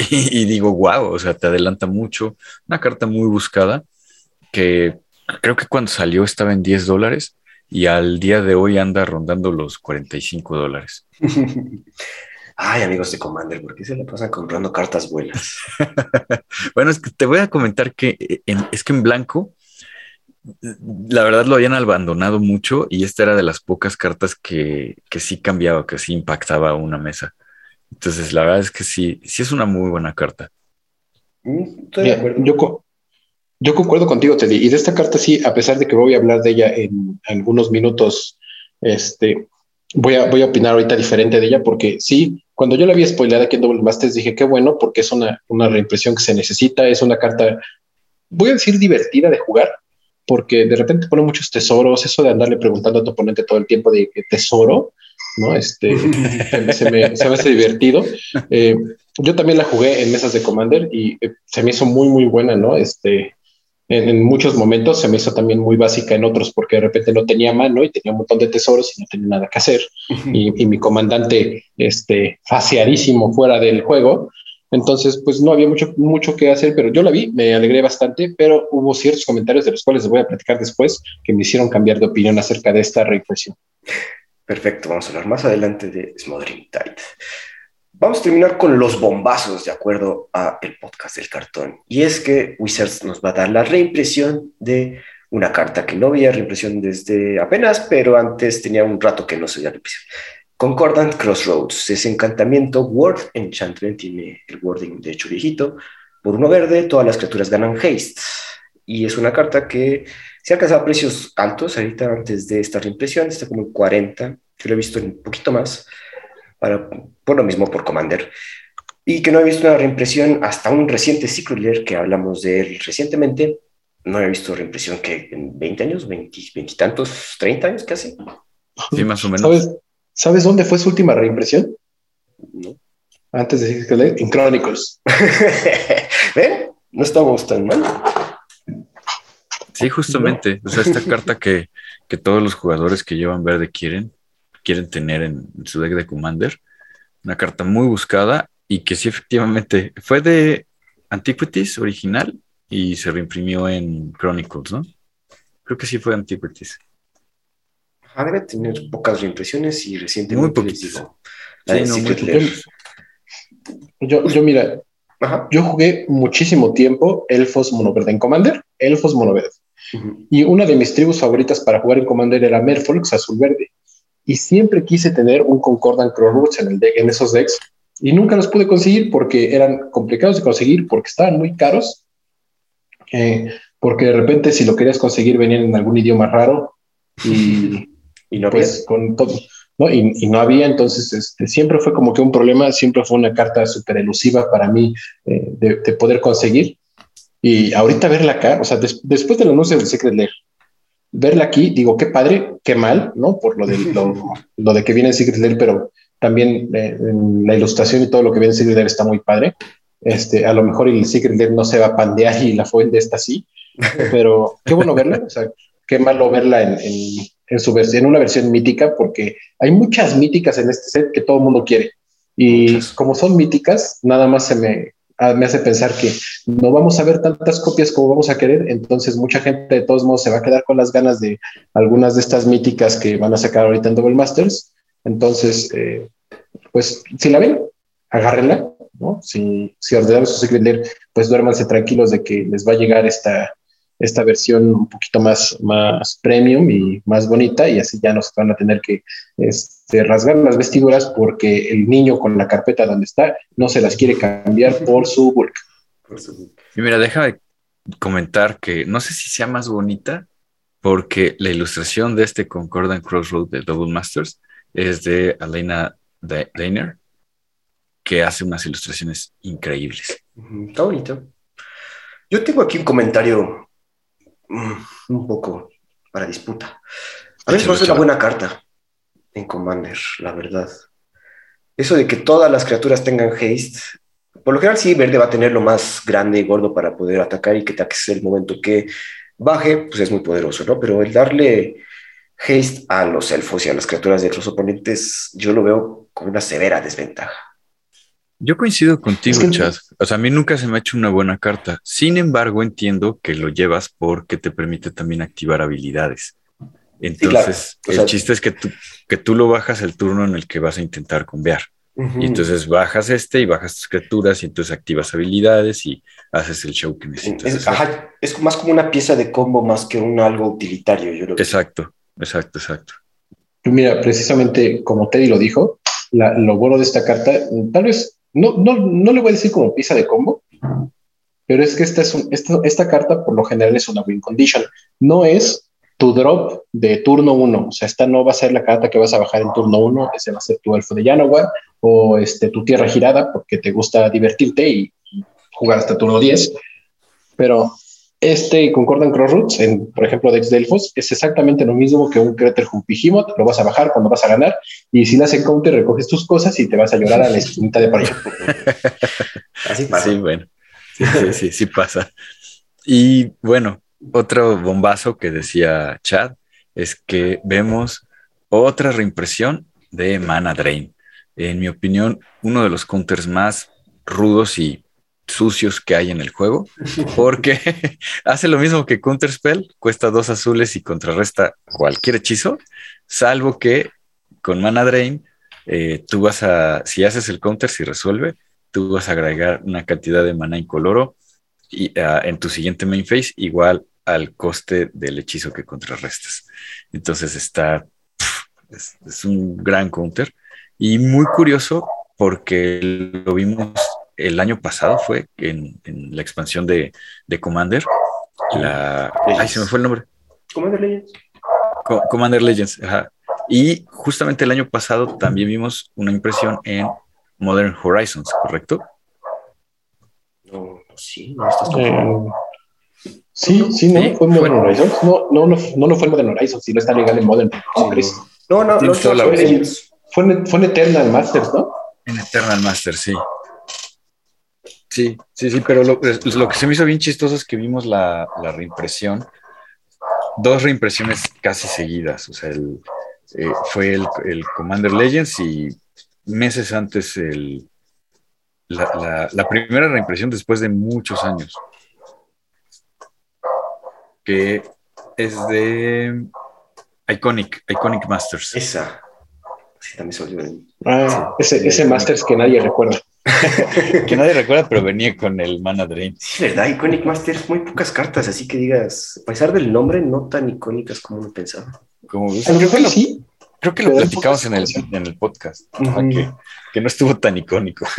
Y, digo, wow, o sea, te adelanta mucho. Una carta muy buscada que creo que cuando salió estaba en 10 dólares y al día de hoy anda rondando los 45 dólares. Ay, amigos de Commander, ¿por qué se le pasan comprando cartas buenas? bueno, es que te voy a comentar que eh, es que en blanco, la verdad lo habían abandonado mucho y esta era de las pocas cartas que, que sí cambiaba, que sí impactaba una mesa. Entonces, la verdad es que sí, sí es una muy buena carta. Mm, yo, yo concuerdo contigo, Teddy. Y de esta carta sí, a pesar de que voy a hablar de ella en algunos minutos, este, voy a, voy a opinar ahorita diferente de ella porque sí, cuando yo la vi spoileada aquí en Double Masters dije qué bueno porque es una, una reimpresión que se necesita, es una carta, voy a decir divertida de jugar porque de repente pone muchos tesoros, eso de andarle preguntando a tu oponente todo el tiempo de tesoro, ¿no? Este, se, me, se, me, hace divertido. Eh, yo también la jugué en mesas de Commander y eh, se me hizo muy, muy buena, ¿no? Este, en, muchos momentos se me hizo también muy básica en otros porque de repente no tenía mano y tenía un montón de tesoros y no tenía nada que hacer. y, mi comandante, este, faciadísimo fuera del juego. Entonces, pues no había mucho, mucho que hacer, pero yo la vi, me alegré bastante, pero hubo ciertos comentarios de los cuales les voy a platicar después que me hicieron cambiar de opinión acerca de esta reimpresión. Perfecto, vamos a hablar más adelante de Smothering Tide. Vamos a terminar con los bombazos de acuerdo a el podcast del cartón. Y es que Wizards nos va a dar la reimpresión de una carta que no había reimpresión desde apenas, pero antes tenía un rato que no se veía reimpresión. Concordant Crossroads, ese encantamiento Word Enchantment, tiene el wording de hecho viejito. Por uno verde, todas las criaturas ganan haste. Y es una carta que se ha alcanzado a precios altos ahorita antes de esta reimpresión, está como en 40, yo lo he visto un poquito más por lo mismo por Commander, y que no he visto una reimpresión hasta un reciente Secret que hablamos de él recientemente. No he visto reimpresión que en 20 años, 20, y tantos, 30 años casi. Sí, más o menos. ¿Sabes, ¿Sabes dónde fue su última reimpresión? No. Antes de Secret en Chronicles. ¿Ven? No estamos tan mal. Sí, justamente. O sea, esta carta que, que todos los jugadores que llevan verde quieren, quieren tener en, su deck de Commander. Una carta muy buscada y que sí efectivamente fue de Antiquities original y se reimprimió en Chronicles, ¿no? Creo que sí fue Antiquities. Ah, debe tener pocas reimpresiones y recientemente muy yo, yo, mira, yo jugué muchísimo tiempo Elfos Monoverde en Commander, Elfos Monoverde. Y una de mis tribus favoritas para jugar en Commander era Merfolk azul verde. Y siempre quise tener un Concordant Crossroads en, el en esos decks. Y nunca los pude conseguir porque eran complicados de conseguir, porque estaban muy caros, eh, porque de repente si lo querías conseguir venían en algún idioma raro. Y, y no pues con todo, ¿no? Y, no había, entonces este, siempre fue como que un problema, siempre fue una carta súper elusiva para mí eh, de, poder conseguir. Y ahorita verla acá, o sea, después del anuncio del Secret Lair, verla aquí, digo, qué padre, qué mal, ¿no? Por lo de, lo, de que viene en Secret Lair, pero también eh, la ilustración y todo lo que viene en Secret Lair está muy padre. Este, a lo mejor el Secret Lair no se va a pandear y la fuente está así, pero qué bueno verla, o sea, qué malo verla en, en, su versión, en una versión mítica, porque hay muchas míticas en este set que todo el mundo quiere. Y como son míticas, nada más se me, me hace pensar que no vamos a ver tantas copias como vamos a querer, entonces mucha gente de todos modos se va a quedar con las ganas de algunas de estas míticas que van a sacar ahorita en Double Masters. Entonces, eh, pues si la ven, agárrenla, ¿no? Si, si ordenaron su Secret pues duérmanse tranquilos de que les va a llegar esta, esta versión un poquito más, más premium y más bonita y así ya no se van a tener que este, rasgar las vestiduras porque el niño con la carpeta donde está no se las quiere cambiar por su bulk. Y mira, déjame comentar que no sé si sea más bonita porque la ilustración de este Concordant Crossroad de Double Masters es de Elena Dainer, que hace unas ilustraciones increíbles. Está bonito. Yo tengo aquí un comentario un poco para disputa. A veces es una buena carta en Commander, la verdad. Eso de que todas las criaturas tengan haste, por lo general sí, verde va a tener lo más grande y gordo para poder atacar y que te el momento que baje, pues es muy poderoso, ¿no? Pero el darle haste a los elfos y a las criaturas de otros oponentes, yo lo veo con una severa desventaja. Yo coincido contigo, Chad. O sea, a mí nunca se me ha hecho una buena carta. Sin embargo, entiendo que lo llevas porque te permite también activar habilidades. Entonces, el chiste es que tú, que tú lo bajas el turno en el que vas a intentar convear. Y entonces bajas este y bajas tus criaturas y entonces activas habilidades y haces el show que necesitas. Es, ajá, es más como una pieza de combo más que un algo utilitario, yo creo. Exacto, exacto, exacto. Mira, precisamente como Teddy lo dijo, lo bueno de esta carta, tal vez, no, no, no le voy a decir como pieza de combo, pero es que esta, es un, esta, esta carta por lo general es una win condition. No es tu drop de turno 1. O sea, esta no va a ser la carta que vas a bajar en turno 1, ese va a ser tu elfo de Janowar o este, tu tierra girada porque te gusta divertirte y, jugar hasta turno 10. Pero este Concordan Crossroads, en, por ejemplo, Dex Delfos, es exactamente lo mismo que un Crater Behemoth, lo vas a bajar cuando vas a ganar, y si le hace counter, recoges tus cosas y te vas a llorar a la esquinita de por Así pasa. Sí, bueno, sí, sí, sí, sí pasa. Y bueno, otro bombazo que decía Chad es que vemos otra reimpresión de Mana Drain. En mi opinión, uno de los counters más rudos y sucios que hay en el juego, porque hace lo mismo que Counter Spell, cuesta dos azules y contrarresta cualquier hechizo, salvo que con Mana Drain, eh, tú vas a, si haces el counter, si resuelve, tú vas a agregar una cantidad de mana incoloro y, ah, en tu siguiente main phase igual al coste del hechizo que contrarrestas. Entonces está, es, un gran counter y muy curioso porque lo vimos el año pasado, fue en, la expansión de, Commander. La, ay, se me fue el nombre. Commander Legends. Commander Legends, Y justamente el año pasado también vimos una impresión en Modern Horizons, ¿correcto? No, sí, no estás eh, Sí, sí, no, fue Modern Horizons. No, no, no, no, no fue Modern Horizons, si no está legal en Modern. No, no, no, fue, en, fue, en, Eternal Masters, ¿no? En Eternal Masters, sí. Sí, sí, sí, pero lo, lo, que se me hizo bien chistoso es que vimos la, la reimpresión, dos reimpresiones casi seguidas. O sea, el, eh, fue el, el, Commander Legends y meses antes el, la, la, la primera reimpresión después de muchos años que es de Iconic, Iconic Masters. Esa. Sí, también se olvidó. Ah, ese, ese Masters que nadie recuerda. que nadie recuerda, pero venía con el Mana Drain. Sí, verdad, Iconic Masters, muy pocas cartas, así que digas, a pesar del nombre, no tan icónicas como uno pensaba. Como ves, creo, que lo, sí. creo que lo platicamos en el, en el podcast, que, que, no estuvo tan icónico.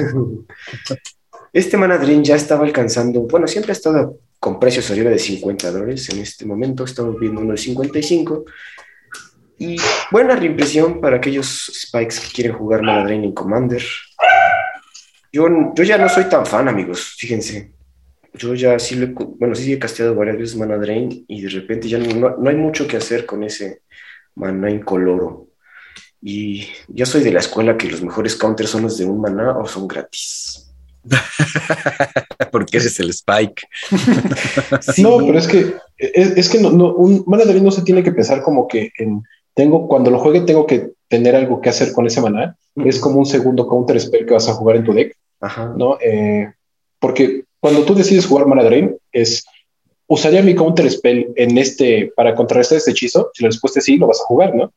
Este Mana Drain ya estaba alcanzando, bueno, siempre ha estado con precios arriba de 50 dólares. En este momento estamos viendo uno de 55. Y buena reimpresión para aquellos Spikes que quieren jugar Mana Drain en Commander. Yo, yo ya no soy tan fan, amigos, fíjense. Yo ya sí, le, bueno, sí he casteado varias veces Mana Drain y de repente ya no, no hay mucho que hacer con ese Mana incoloro. Y ya soy de la escuela que los mejores counters son los de un mana o son gratis. Porque eres el Spike. No, pero es que es, que no, un mana no se tiene que pensar como que en tengo cuando lo juegue tengo que tener algo que hacer con ese mana. Es como un segundo counter spell que vas a jugar en tu deck, ¿no? Eh, porque cuando tú decides jugar mana drain es usaría mi counter spell en este para contrarrestar este hechizo. Si la respuesta es sí, lo vas a jugar, ¿no?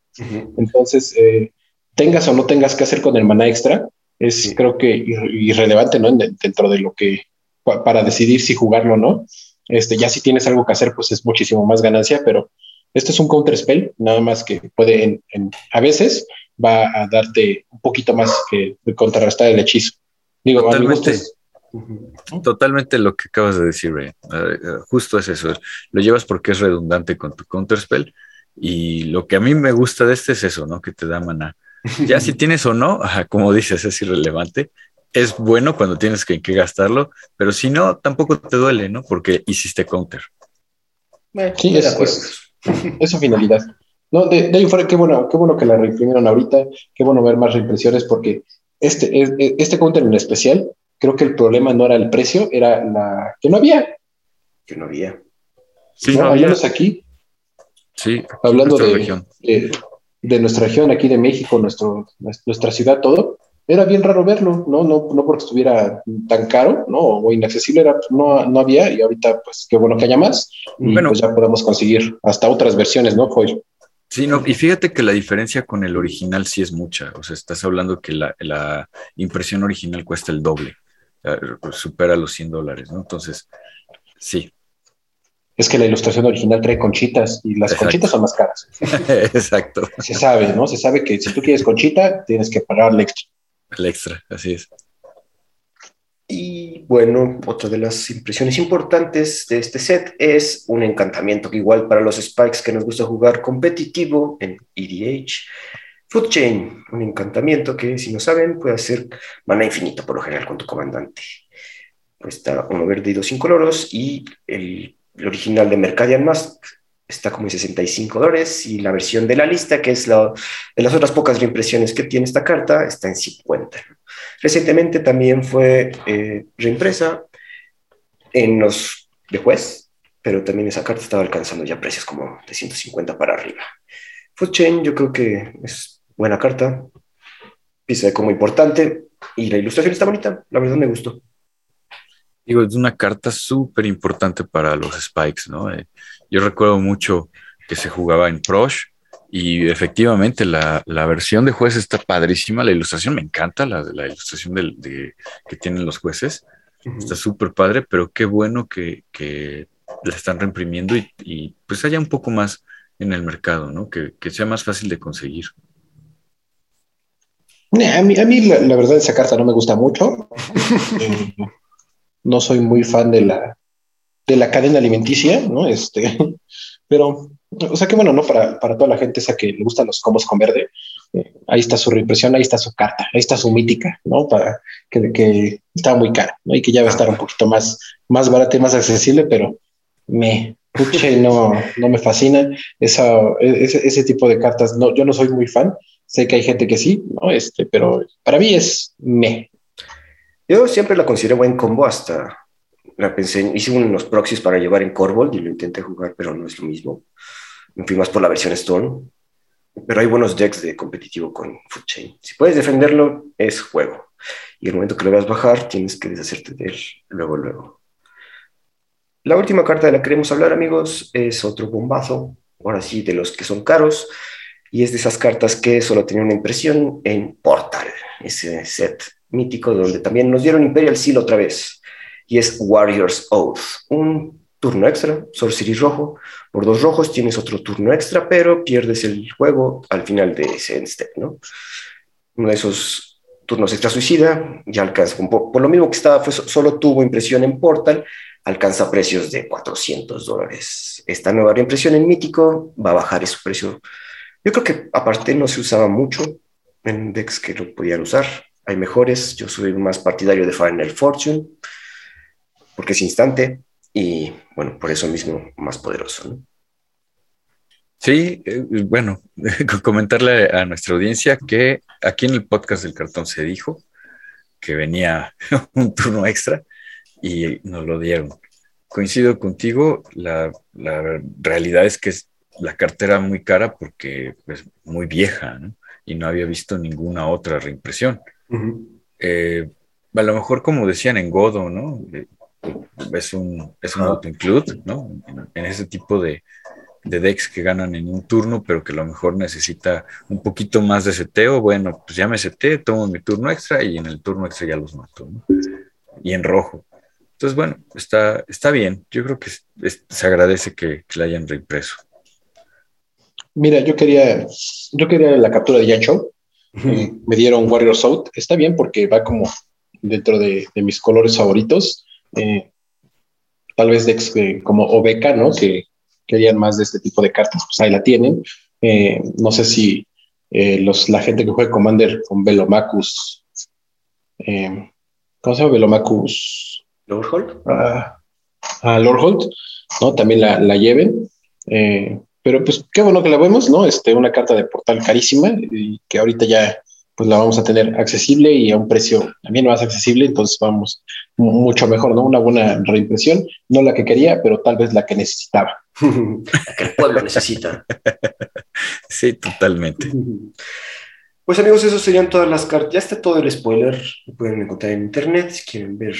Entonces eh, tengas o no tengas que hacer con el mana extra, es creo que irrelevante, ¿no? Dentro de lo que, para decidir si jugarlo o no. Este, ya si tienes algo que hacer, pues es muchísimo más ganancia, pero este es un counter spell, nada más que puede, en, a veces, va a darte un poquito más que contrarrestar el hechizo. Digo, totalmente, totalmente lo que acabas de decir, Ray. Eh, justo es eso. Lo llevas porque es redundante con tu counter spell. Y lo que a mí me gusta de este es eso, ¿no? Que te da mana ya si tienes o no, como dices, es irrelevante. Es bueno cuando tienes que, gastarlo, pero si no, tampoco te duele, ¿no? Porque hiciste counter. sí, es, es, su finalidad. No, de, ahí fuera, qué bueno, qué bueno que la reimprimieron ahorita, qué bueno ver más reimpresiones, porque este, este counter en especial, creo que el problema no era el precio, era la que no había. Que no había. Sí, no, había. aquí. Sí, hablando de, de, de nuestra región, aquí de México, nuestro, nuestra ciudad, todo, era bien raro verlo, ¿no? No, no porque estuviera tan caro, ¿no? O inaccesible, era, pues, no, no había, y ahorita, pues qué bueno que haya más, y bueno, pues ya podemos conseguir hasta otras versiones, ¿no, Joy? Sí, no, y fíjate que la diferencia con el original sí es mucha. O sea, estás hablando que la, impresión original cuesta el doble, eh, supera los 100 dólares, ¿no? Entonces, sí. Es que la ilustración original trae conchitas y las conchitas son más caras. Exacto. Se sabe, ¿no? Se sabe que si tú quieres conchita, tienes que pagar el extra. El extra, así es. Bueno, otra de las impresiones importantes de este set es un encantamiento que igual para los Spikes que nos gusta jugar competitivo en EDH, Food Chain, un encantamiento que si no saben puede hacer mana infinita por lo general con tu comandante. Cuesta uno verde y dos incoloros y el, original de Mercadian Mask está como en 65 dólares y la versión de la lista, que es la, de las otras pocas reimpresiones que tiene esta carta, está en 50. Recientemente también fue eh, reimpresa en los de juez, pero también esa carta estaba alcanzando ya precios como de 150 para arriba. Food Chain yo creo que es buena carta, pieza de como importante y la ilustración está bonita, la verdad me gustó. Digo, es una carta súper importante para los Spikes, ¿no? Eh, yo recuerdo mucho que se jugaba en Prosh y efectivamente, la, versión de juez está padrísima. La ilustración me encanta, la, la ilustración de, que tienen los jueces. Está súper padre, pero qué bueno que, la están reimprimiendo y, pues haya un poco más en el mercado, ¿no? Que, sea más fácil de conseguir. A mí, a mí la, verdad, esa carta no me gusta mucho. Eh, no soy muy fan de la, de la cadena alimenticia, ¿no? Este, pero o sea que bueno, ¿no? Para, para toda la gente esa que le gustan los combos con verde, eh, ahí está su reimpresión, ahí está su carta, ahí está su mítica, ¿no? Para que, que está muy cara, ¿no? Y que ya va a estar un poquito más, más barata y más accesible, pero me, puche, no, no me fascina esa, ese, ese, tipo de cartas. No, yo no soy muy fan, sé que hay gente que sí, ¿no? Este, pero para mí es me. Yo siempre la considero buen combo hasta la pensé, hice unos proxies para llevar en Corvold y lo intenté jugar, pero no es lo mismo más por la versión Stone. Pero hay buenos decks de competitivo con Food Chain. Si puedes defenderlo, es juego. Y el momento que lo veas bajar, tienes que deshacerte de él luego, luego. La última carta de la que queremos hablar, amigos, es otro bombazo. Ahora sí, de los que son caros. Y es de esas cartas que solo tenían una impresión en Portal, ese set mítico donde también nos dieron Imperial Seal otra vez. Y es Warrior's Oath, un turno extra, Sorcery rojo. Por dos rojos tienes otro turno extra, pero pierdes el juego al final de ese end step, ¿no? Uno de esos turnos extra suicida ya alcanza, por, lo mismo que estaba, solo tuvo impresión en Portal, alcanza precios de 400 dólares. Esta nueva reimpresión en Mítico va a bajar su precio. Yo creo que aparte no se usaba mucho en decks que lo podían usar. Hay mejores. Yo soy más partidario de Final Fortune porque es instante y bueno, por eso mismo más poderoso. Sí, eh, bueno, comentarle a nuestra audiencia que aquí en el podcast del cartón se dijo que venía un turno extra y nos lo dieron. Coincido contigo, la, realidad es que es la cartera muy cara porque es muy vieja y no había visto ninguna otra reimpresión. Eh, a lo mejor como decían en Godo, ¿no? Eh, es un, es un auto-include, ¿no? En, ese tipo de, de, decks que ganan en un turno, pero que a lo mejor necesita un poquito más de seteo. Bueno, pues ya me seté, tomo mi turno extra y en el turno extra ya los mato, ¿no? Y en rojo. Entonces, bueno, está, está bien. Yo creo que se agradece que, que la hayan reimpreso. Mira, yo quería, yo quería la captura de Yancho. Me dieron Warrior Out. Está bien porque va como dentro de, de mis colores favoritos eh, tal vez de, como Obeca, ¿no? Que querían más de este tipo de cartas, pues ahí la tienen. Eh, no sé si eh, los, la gente que juega Commander con Velomacus, ¿cómo se llama? Velomacus. Lordhold. Ah, ah, Lordhold, ¿no? También la, la lleven. pero pues qué bueno que la vemos, ¿no? Este, una carta de portal carísima y que ahorita ya pues la vamos a tener accesible y a un precio también más accesible, entonces vamos mucho mejor, ¿no? Una buena reimpresión, no la que quería, pero tal vez la que necesitaba. la que el pueblo necesita. Sí, totalmente. Pues amigos, eso serían todas las cartas. Ya está todo el spoiler, lo pueden encontrar en internet si quieren ver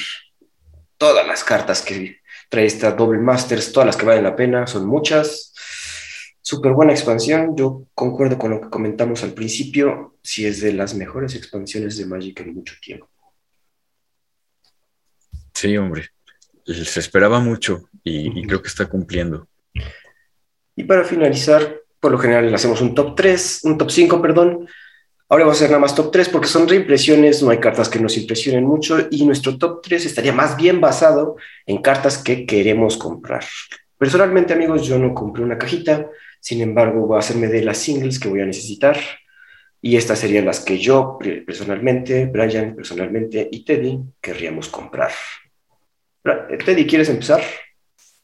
todas las cartas que trae esta Double Masters, todas las que valen la pena, son muchas. Súper buena expansión. Yo concuerdo con lo que comentamos al principio. Si es de las mejores expansiones de Magic en mucho tiempo. Sí, hombre. Se esperaba mucho y, y creo que está cumpliendo. Y para finalizar, por lo general le hacemos un top 3, un top 5, perdón. Ahora vamos a hacer nada más top 3 porque son reimpresiones, no hay cartas que nos impresionen mucho y nuestro top 3 estaría más bien basado en cartas que queremos comprar. Personalmente, amigos, yo no compré una cajita, sin embargo, voy a hacerme de las singles que voy a necesitar y estas serían las que yo personalmente, Brian personalmente y Teddy querríamos comprar. Teddy, ¿quieres empezar?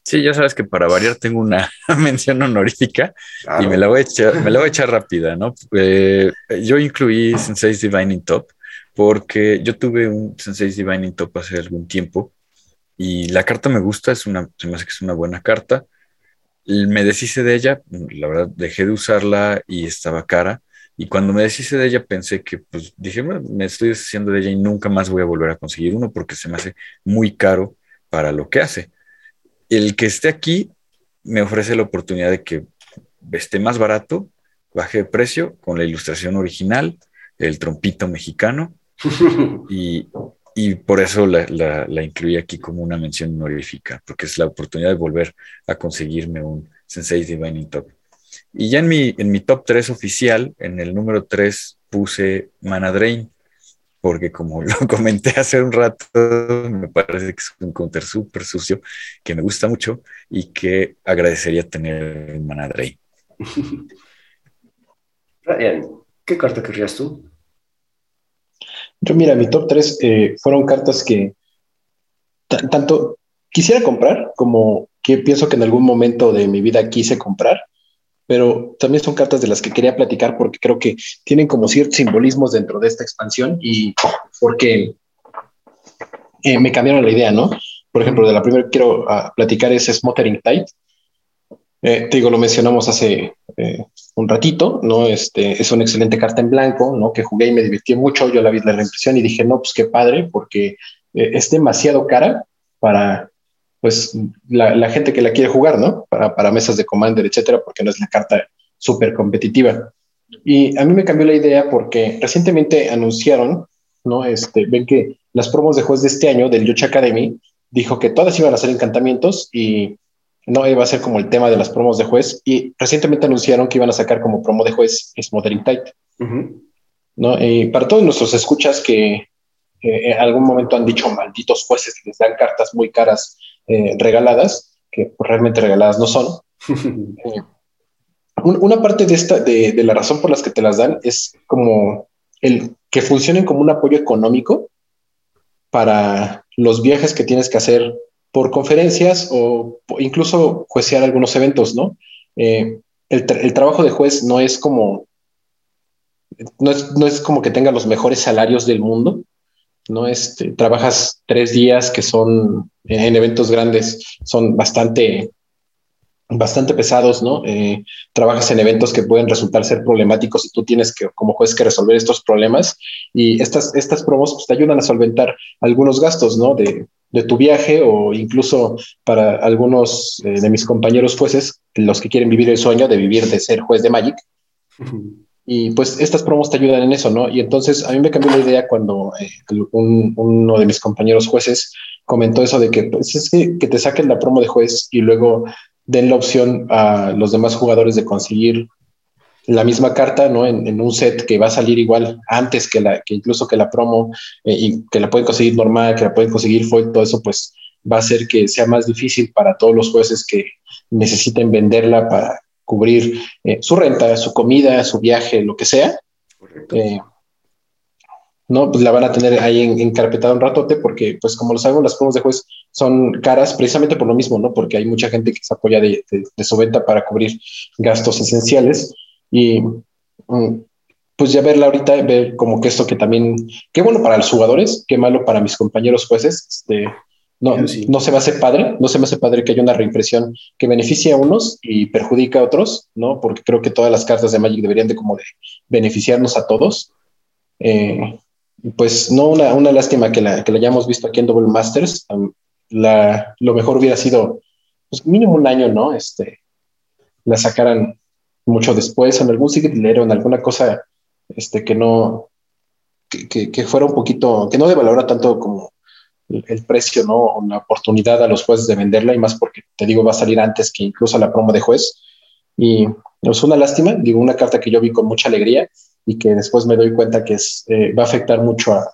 Sí, ya sabes que para variar tengo una mención honorífica y me la, voy a echar, me la voy a echar rápida, ¿no? Eh, yo incluí Sensei's Divining Top porque yo tuve un Sensei's Divining Top hace algún tiempo y la carta me gusta, es una, se me hace que es una buena carta. Me deshice de ella, la verdad dejé de usarla y estaba cara. Y cuando me deshice de ella pensé que, pues dije, me estoy deshaciendo de ella y nunca más voy a volver a conseguir uno porque se me hace muy caro para lo que hace. El que esté aquí me ofrece la oportunidad de que esté más barato, baje de precio con la ilustración original, el trompito mexicano, y, por eso la, incluí aquí como una mención honorífica, porque es la oportunidad de volver a conseguirme un Sensei Divining Top. Y ya en mi, en mi top 3 oficial, en el número 3 puse Mana Drain, porque como lo comenté hace un rato, me parece que es un counter súper sucio, que me gusta mucho y que agradecería tener en Manadrey. Ryan, ¿qué carta querrías tú? Yo, mira, mi top 3 eh, fueron cartas que tanto quisiera comprar como que pienso que en algún momento de mi vida quise comprar pero también son cartas de las que quería platicar porque creo que tienen como ciertos simbolismos dentro de esta expansión y porque eh, me cambiaron la idea, ¿no? Por ejemplo, de la primera que quiero ah, platicar es Smothering Tide. Eh, te digo, lo mencionamos hace eh, un ratito, ¿no? Este, es una excelente carta en blanco, ¿no? Que jugué y me divirtió mucho. Yo la vi la reimpresión y dije, no, pues qué padre, porque es demasiado cara para pues la, gente que la quiere jugar, ¿no? Para, mesas de Commander, etcétera, porque no es la carta súper competitiva. Y a mí me cambió la idea porque recientemente anunciaron, ¿no? Este, ven que las promos de juez de este año del Yocha Academy dijo que todas iban a ser encantamientos y no iba a ser como el tema de las promos de juez. Y recientemente anunciaron que iban a sacar como promo de juez es Modern Tight. ¿no? Y para todos nuestros escuchas que en algún momento han dicho malditos jueces que les dan cartas muy caras eh, regaladas, que pues, realmente regaladas no son. Eh, una parte de esta, de, la razón por las que te las dan es como el que funcionen como un apoyo económico para los viajes que tienes que hacer por conferencias o incluso juecear algunos eventos, ¿no? Eh, el, trabajo de juez no es como no es, no es, como que tenga los mejores salarios del mundo, ¿no? Este, trabajas tres días que son en eventos grandes, son bastante, bastante pesados, ¿no? Eh, trabajas en eventos que pueden resultar ser problemáticos y tú tienes que, como juez, que resolver estos problemas y estas, estas promos pues, te ayudan a solventar algunos gastos, ¿no? De, de tu viaje o incluso para algunos eh, de mis compañeros jueces, los que quieren vivir el sueño de vivir de ser juez de Magic. Y pues estas promos te ayudan en eso, ¿no? Y entonces a mí me cambió la idea cuando eh, uno de mis compañeros jueces comentó eso de que pues, es que, te saquen la promo de juez y luego den la opción a los demás jugadores de conseguir la misma carta, ¿no? En, un set que va a salir igual antes que la, que incluso que la promo eh, y que la pueden conseguir normal, que la pueden conseguir foil, todo eso, pues va a hacer que sea más difícil para todos los jueces que necesiten venderla para cubrir eh, su renta, su comida, su viaje, lo que sea. Eh, no, pues la van a tener ahí encarpetada un ratote porque, pues como lo sabemos, las promos de juez son caras precisamente por lo mismo, ¿no? Porque hay mucha gente que se apoya de, su venta para cubrir gastos esenciales y mm, pues ya verla ahorita, ver como que esto que también, qué bueno para los jugadores, qué malo para mis compañeros jueces, este, no, no se me hace padre, no se me hace padre que haya una reimpresión que beneficie a unos y perjudica a otros, ¿no? Porque creo que todas las cartas de Magic deberían de como de beneficiarnos a todos. Eh, pues no, una, una lástima que la, que la hayamos visto aquí en Double Masters. La, lo mejor hubiera sido, pues mínimo un año, ¿no? Este, la sacaran mucho después en algún sitio dinero, en alguna cosa este, que no, que, que, fuera un poquito, que no de valora tanto como el, precio, ¿no? O la oportunidad a los jueces de venderla y más porque te digo, va a salir antes que incluso la promo de juez. Y es una lástima, digo, una carta que yo vi con mucha alegría y que después me doy cuenta que es, eh, va a afectar mucho a,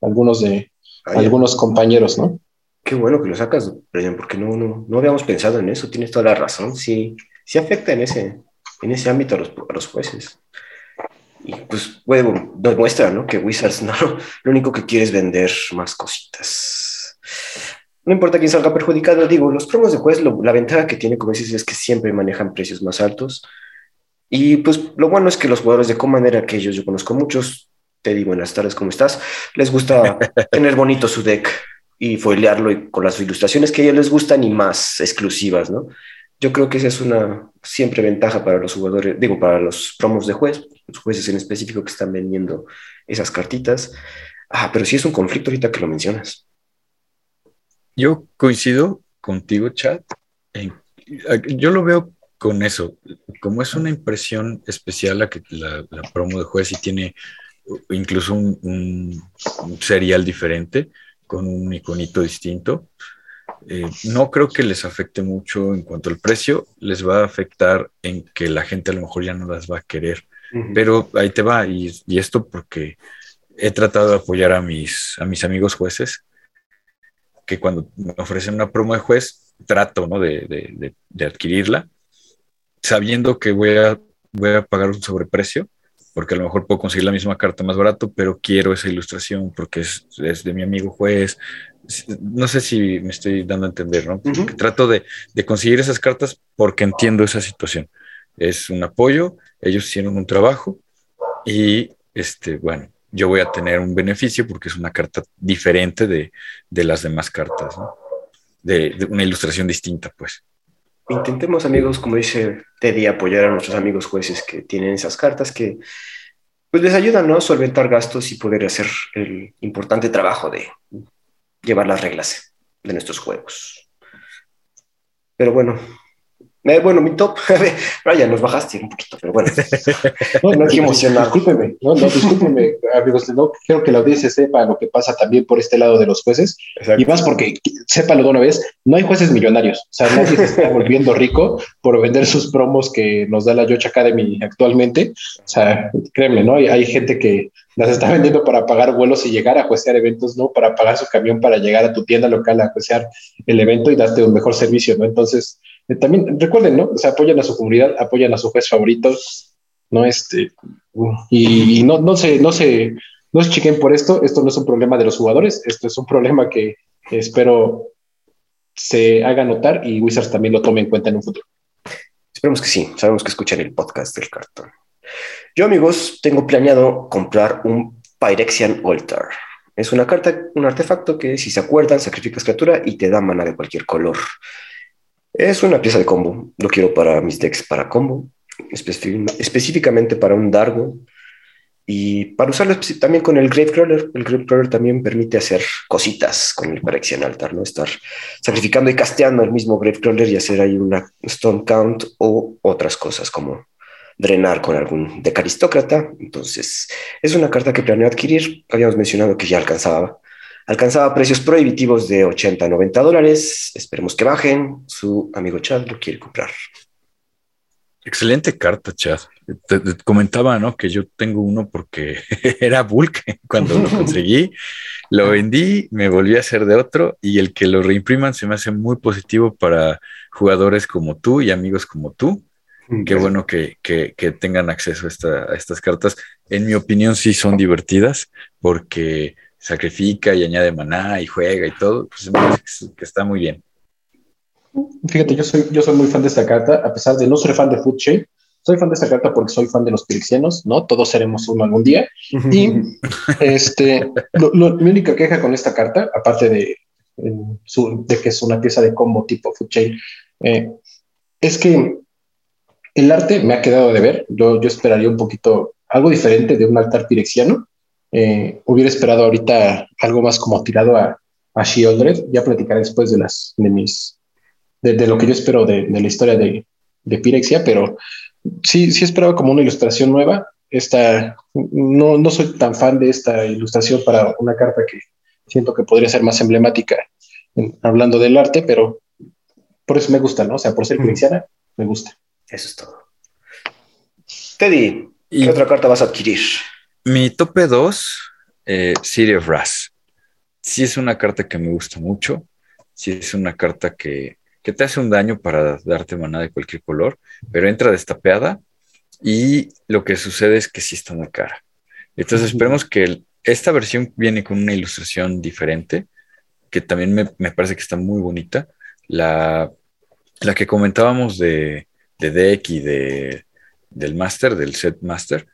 algunos de algunos compañeros, ¿no? Qué bueno que lo sacas, Brian, porque no, no, no habíamos pensado en eso, tienes toda la razón, sí, sí afecta en ese, en ese ámbito a los, a los jueces. Y pues, bueno, nos muestra, ¿no? Que Wizards no, lo único que quiere es vender más cositas. No importa quién salga perjudicado, digo, los promos de juez, la ventaja que tiene, como dices, es que siempre manejan precios más altos. Y pues lo bueno es que los jugadores de manera que ellos, yo conozco muchos, te digo, buenas tardes, ¿cómo estás? Les gusta tener bonito su deck y foilearlo y con las ilustraciones que a ellos les gustan y más exclusivas, ¿no? Yo creo que esa es una siempre ventaja para los jugadores, digo, para los promos de juez, los jueces en específico que están vendiendo esas cartitas. Ah, pero sí es un conflicto ahorita que lo mencionas. Yo coincido contigo, Chad. yo lo veo con eso. Como es una impresión especial la, que, la, promo de juez y tiene incluso un, un serial diferente con un iconito distinto, eh, no creo que les afecte mucho en cuanto al precio, les va a afectar en que la gente a lo mejor ya no las va a querer, pero ahí te va, y, esto porque he tratado de apoyar a mis, a mis amigos jueces, que cuando me ofrecen una promo de juez, trato ¿no? de, de, adquirirla, sabiendo que voy a, voy a pagar un sobreprecio, porque a lo mejor puedo conseguir la misma carta más barato, pero quiero esa ilustración porque es, es de mi amigo juez, no sé si me estoy dando a entender, ¿no? Trato de, conseguir esas cartas porque entiendo esa situación. Es un apoyo, ellos hicieron un trabajo y, este, bueno, yo voy a tener un beneficio porque es una carta diferente de, las demás cartas, ¿no? De, una ilustración distinta, pues. Intentemos, amigos, como dice Teddy, apoyar a nuestros amigos jueces que tienen esas cartas que pues les ayudan ¿no? a solventar gastos y poder hacer el importante trabajo de llevar las reglas de nuestros juegos. Pero bueno, eh, bueno, mi top, Brian, nos bajaste un poquito, pero bueno, no, no emocionado. Discúlpeme, no, no, discúlpeme, amigos, no quiero que la audiencia sepa lo que pasa también por este lado de los jueces, y más porque, sépalo de una vez, no hay jueces millonarios, o sea, nadie se está volviendo rico por vender sus promos que nos da la Yoch Academy actualmente, o sea, créeme, ¿no? Hay, hay gente que las está vendiendo para pagar vuelos y llegar a juecear eventos, ¿no? Para pagar su camión para llegar a tu tienda local a juecear el evento y darte un mejor servicio, ¿no? Entonces, también recuerden, ¿no? O sea, apoyan a su comunidad, apoyan a su juez favorito, ¿no? Este, y, no, no se, no se, no se chiquen por esto, esto no es un problema de los jugadores, esto es un problema que espero se haga notar y Wizards también lo tome en cuenta en un futuro. Esperemos que sí, sabemos que escuchan el podcast del cartón. Yo, amigos, tengo planeado comprar un Pyrexian Altar. Es una carta, un artefacto que, si se acuerdan, sacrificas criatura y te da mana de cualquier color. Es una pieza de combo. Lo quiero para mis decks para combo, específicamente para un Dargo. Y para usarlo también con el Gravecrawler. El Gravecrawler también permite hacer cositas con el Phyrexian Altar, ¿no? Estar sacrificando y casteando el mismo Gravecrawler y hacer ahí una Stone Count o otras cosas como drenar con algún deck aristócrata. Entonces, es una carta que planeo adquirir. Habíamos mencionado que ya alcanzaba Alcanzaba precios prohibitivos de 80 a 90 dólares. Esperemos que bajen. Su amigo Chad lo quiere comprar. Excelente carta, Chad. Te, comentaba, ¿no? Que yo tengo uno porque era Bulk cuando lo conseguí. Lo vendí, me volví a hacer de otro y el que lo reimpriman se me hace muy positivo para jugadores como tú y amigos como tú. Mm, Qué bueno que, tengan acceso a, a, estas cartas. En mi opinión, sí son divertidas porque sacrifica y añade maná y juega y todo, pues que está muy bien. Fíjate, yo soy, yo soy muy fan de esta carta, a pesar de no ser fan de Food Chain, soy fan de esta carta porque soy fan de los pirexianos, ¿no? Todos seremos uno algún día. Y este, mi única queja con esta carta, aparte de, de que es una pieza de combo tipo Food Chain, eh, es que el arte me ha quedado de ver. Yo, yo esperaría un poquito algo diferente de un altar pirexiano. Eh, hubiera esperado ahorita algo más como tirado a, a Shieldred. Ya platicaré después de las de mis de, lo que yo espero de, de la historia de, de, Pirexia, pero sí, sí esperaba como una ilustración nueva. Esta, no, no soy tan fan de esta ilustración para una carta que siento que podría ser más emblemática hablando del arte, pero por eso me gusta, ¿no? O sea, por ser cristiana, me gusta. Eso es todo. Teddy, ¿qué otra carta vas a adquirir? Mi tope 2, eh, City of Brass. Sí es una carta que me gusta mucho. Sí es una carta que, que te hace un daño para darte maná de cualquier color, pero entra destapeada y lo que sucede es que sí está muy cara. Entonces esperemos que esta versión viene con una ilustración diferente, que también me, parece que está muy bonita. La, la que comentábamos de, de deck y de, del master, del set master,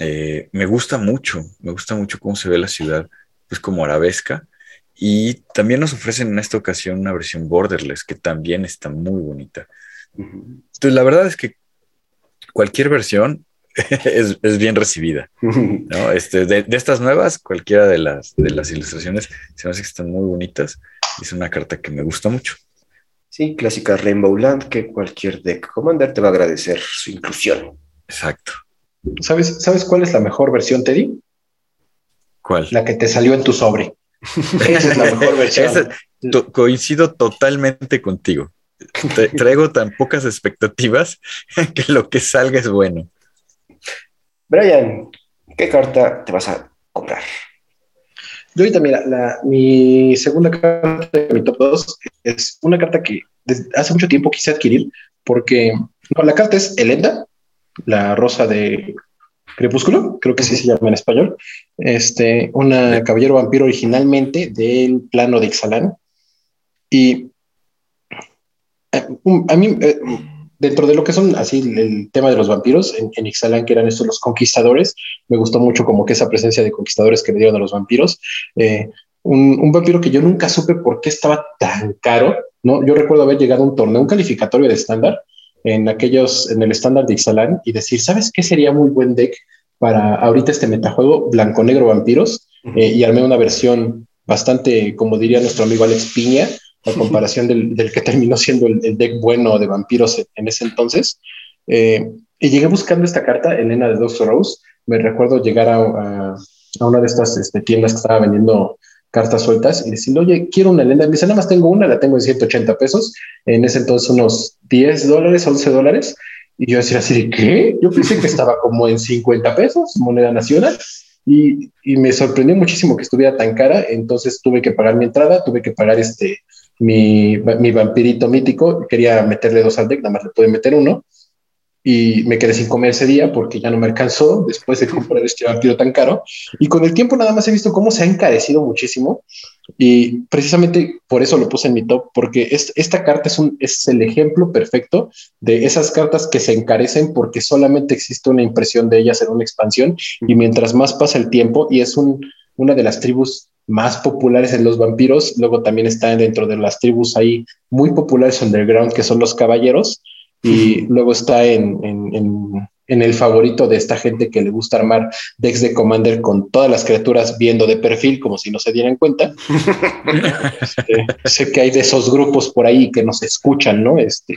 eh, me gusta mucho, me gusta mucho cómo se ve la ciudad, pues como arabesca. Y también nos ofrecen en esta ocasión una versión borderless que también está muy bonita. Entonces, la verdad es que cualquier versión es, bien recibida. ¿no? Este, de, estas nuevas, cualquiera de las, de las ilustraciones se me hace que están muy bonitas. Es una carta que me gusta mucho. Sí, clásica Rainbow Land que cualquier deck Commander te va a agradecer su inclusión. Exacto. ¿Sabes, ¿Sabes cuál es la mejor versión, Teddy? ¿Cuál? La que te salió en tu sobre. Esa es la mejor versión. coincido totalmente contigo. traigo tan pocas expectativas que lo que salga es bueno. Brian, ¿qué carta te vas a comprar? Yo ahorita, mira, mi segunda carta de mi top 2 es una carta que desde hace mucho tiempo quise adquirir porque la carta es Elenda, la rosa de Crepúsculo, creo que sí se llama en español. Este, una caballero vampiro originalmente del plano de Ixalan. Y eh, a mí, eh, dentro de lo que son así el tema de los vampiros en, en, Ixalan, que eran estos los conquistadores, me gustó mucho como que esa presencia de conquistadores que le dieron a los vampiros. Eh, un, vampiro que yo nunca supe por qué estaba tan caro, ¿no? Yo recuerdo haber llegado a un torneo, un calificatorio de estándar en aquellos, en el estándar de Ixalan y decir, ¿sabes qué sería muy buen deck para ahorita este metajuego blanco-negro vampiros? Eh, y armé una versión bastante, como diría nuestro amigo Alex Piña, a comparación del, que terminó siendo el, deck bueno de vampiros en, ese entonces. Eh, y llegué buscando esta carta, Elena de Doctor Rose. Me recuerdo llegar a, una de estas este, tiendas que estaba vendiendo cartas sueltas y decirle, oye, quiero una Elena. Me dice, nada más tengo una, la tengo en 180 pesos. En ese entonces unos 10 dólares, 11 dólares. Y yo decía así, ¿de qué? Yo pensé que estaba como en 50 pesos, moneda nacional. Y, y, me sorprendió muchísimo que estuviera tan cara. Entonces tuve que pagar mi entrada, tuve que pagar este mi, mi, vampirito mítico, quería meterle dos al deck, nada más le pude meter uno, y me quedé sin comer ese día porque ya no me alcanzó después de comprar este vampiro tan caro. Y con el tiempo nada más he visto cómo se ha encarecido muchísimo, y precisamente por eso lo puse en mi top, porque esta carta es, un, es el ejemplo perfecto de esas cartas que se encarecen porque solamente existe una impresión de ellas en una expansión, y mientras más pasa el tiempo, y es un, una de las tribus más populares en los vampiros. Luego también están dentro de las tribus ahí muy populares underground, que son los caballeros. Y luego está en, el favorito de esta gente que le gusta armar decks de Commander con todas las criaturas viendo de perfil, como si no se dieran cuenta. Este, sé que hay de esos grupos por ahí que nos escuchan, ¿no? Este,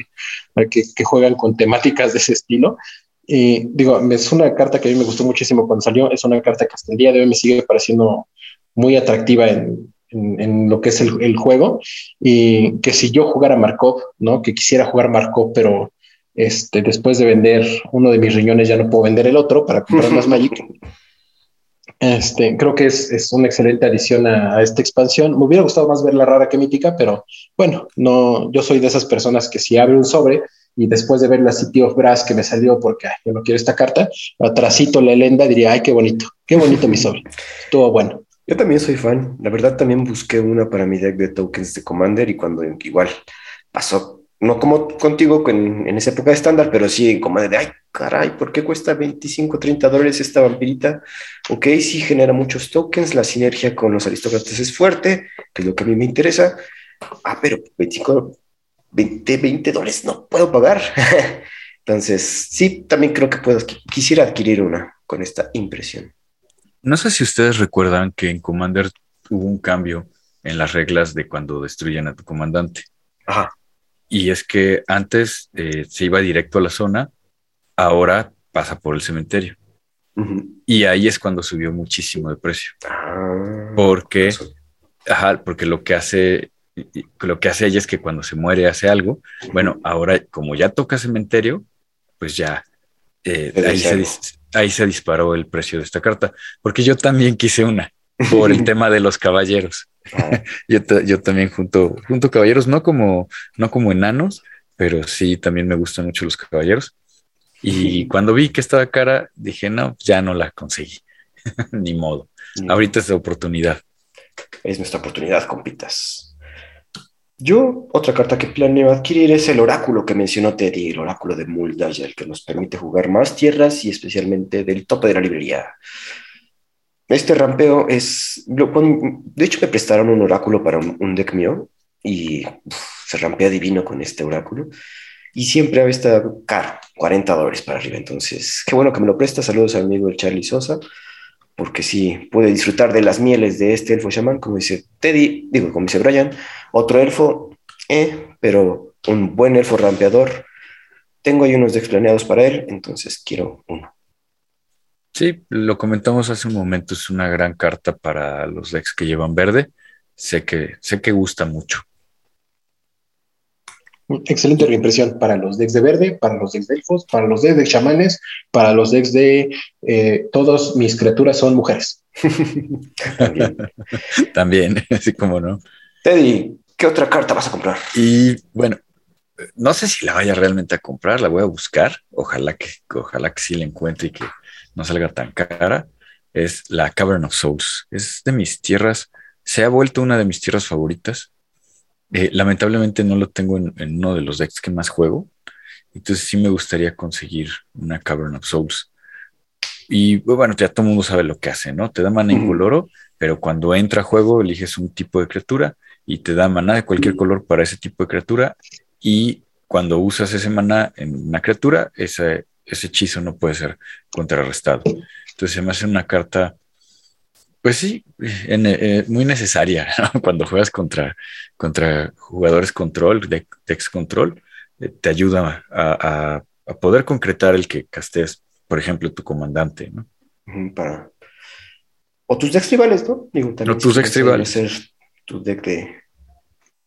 que, que juegan con temáticas de ese estilo. Y digo, es una carta que a mí me gustó muchísimo cuando salió. Es una carta que hasta el día de hoy me sigue pareciendo muy atractiva en, en, lo que es el, el, juego y que si yo jugara Markov, ¿no? Que quisiera jugar Markov, pero este, después de vender uno de mis riñones ya no puedo vender el otro para comprar más Magic. Este, creo que es, es una excelente adición a, a, esta expansión. Me hubiera gustado más verla rara que mítica, pero bueno, no, yo soy de esas personas que si abre un sobre y después de ver la City of Brass que me salió porque yo no quiero esta carta, atrasito la lenda diría, ay, qué bonito, qué bonito mi sobre. Estuvo bueno. Yo también soy fan. La verdad, también busqué una para mi deck de tokens de Commander y cuando igual pasó, no como contigo en, esa época de estándar, pero sí en Commander de, ay, caray, ¿por qué cuesta 25, 30 dólares esta vampirita? Ok, sí genera muchos tokens, la sinergia con los aristócratas es fuerte, que es lo que a mí me interesa. Ah, pero 25, 20, 20 dólares no puedo pagar. Entonces, sí, también creo que puedo, quisiera adquirir una con esta impresión. No sé si ustedes recuerdan que en Commander hubo un cambio en las reglas de cuando destruyen a tu comandante. Ajá. Y es que antes eh, se iba directo a la zona ahora pasa por el cementerio. Y ahí es cuando subió muchísimo de precio. Ah, porque, ajá, porque lo que hace, lo que hace ella es que cuando se muere hace algo. Bueno, ahora como ya toca cementerio, pues ya eh, ahí, se, ahí se disparó el precio de esta carta. Porque yo también quise una por el tema de los caballeros. Ah. yo, yo, también junto, junto caballeros, no como, no como enanos, pero sí también me gustan mucho los caballeros. Y cuando vi que estaba cara, dije, no, ya no la conseguí. Ni modo. Mm. Ahorita es la oportunidad. Es nuestra oportunidad, compitas. Yo, otra carta que planeo adquirir es el oráculo que mencionó Teddy, el oráculo de el que nos permite jugar más tierras y especialmente del tope de la librería. Este rampeo es. De hecho, me prestaron un oráculo para un, deck mío y se rampea divino con este oráculo y siempre había estado caro, 40 dólares para arriba. Entonces, qué bueno que me lo presta. Saludos al amigo Charlie Sosa, porque sí, puede disfrutar de las mieles de este elfo chamán, como dice Teddy, digo, como dice Brian, otro elfo, eh, pero un buen elfo rampeador. Tengo ahí unos decks planeados para él, entonces quiero uno. Sí, lo comentamos hace un momento, es una gran carta para los decks que llevan verde. Sé que, sé que gusta mucho. Excelente reimpresión para los decks de verde, para los decks de elfos, para los decks de chamanes, para los decks de eh, todos mis criaturas son mujeres. También. así como no. Teddy, ¿qué otra carta vas a comprar? Y bueno, no sé si la vaya realmente a comprar, la voy a buscar. Ojalá que, ojalá que sí la encuentre y que no salga tan cara. Es la Cavern of Souls. Es de mis tierras. Se ha vuelto una de mis tierras favoritas. Eh, lamentablemente no lo tengo en, uno de los decks que más juego. Entonces sí me gustaría conseguir una Cavern of Souls. Y bueno, ya todo el mundo sabe lo que hace, ¿no? Te da mana incoloro, pero cuando entra a juego eliges un tipo de criatura y te da mana de cualquier color para ese tipo de criatura. Y cuando usas ese mana en una criatura, ese, ese hechizo no puede ser contrarrestado. Entonces se me hace una carta pues sí, eh, muy necesaria cuando juegas contra, contra jugadores control, de, control, eh, te ayuda a, poder concretar el que castes, por ejemplo, tu comandante, ¿no? Para... O tus decks tribales, ¿no? Digo, o tus decks tribales. Ser tu deck de,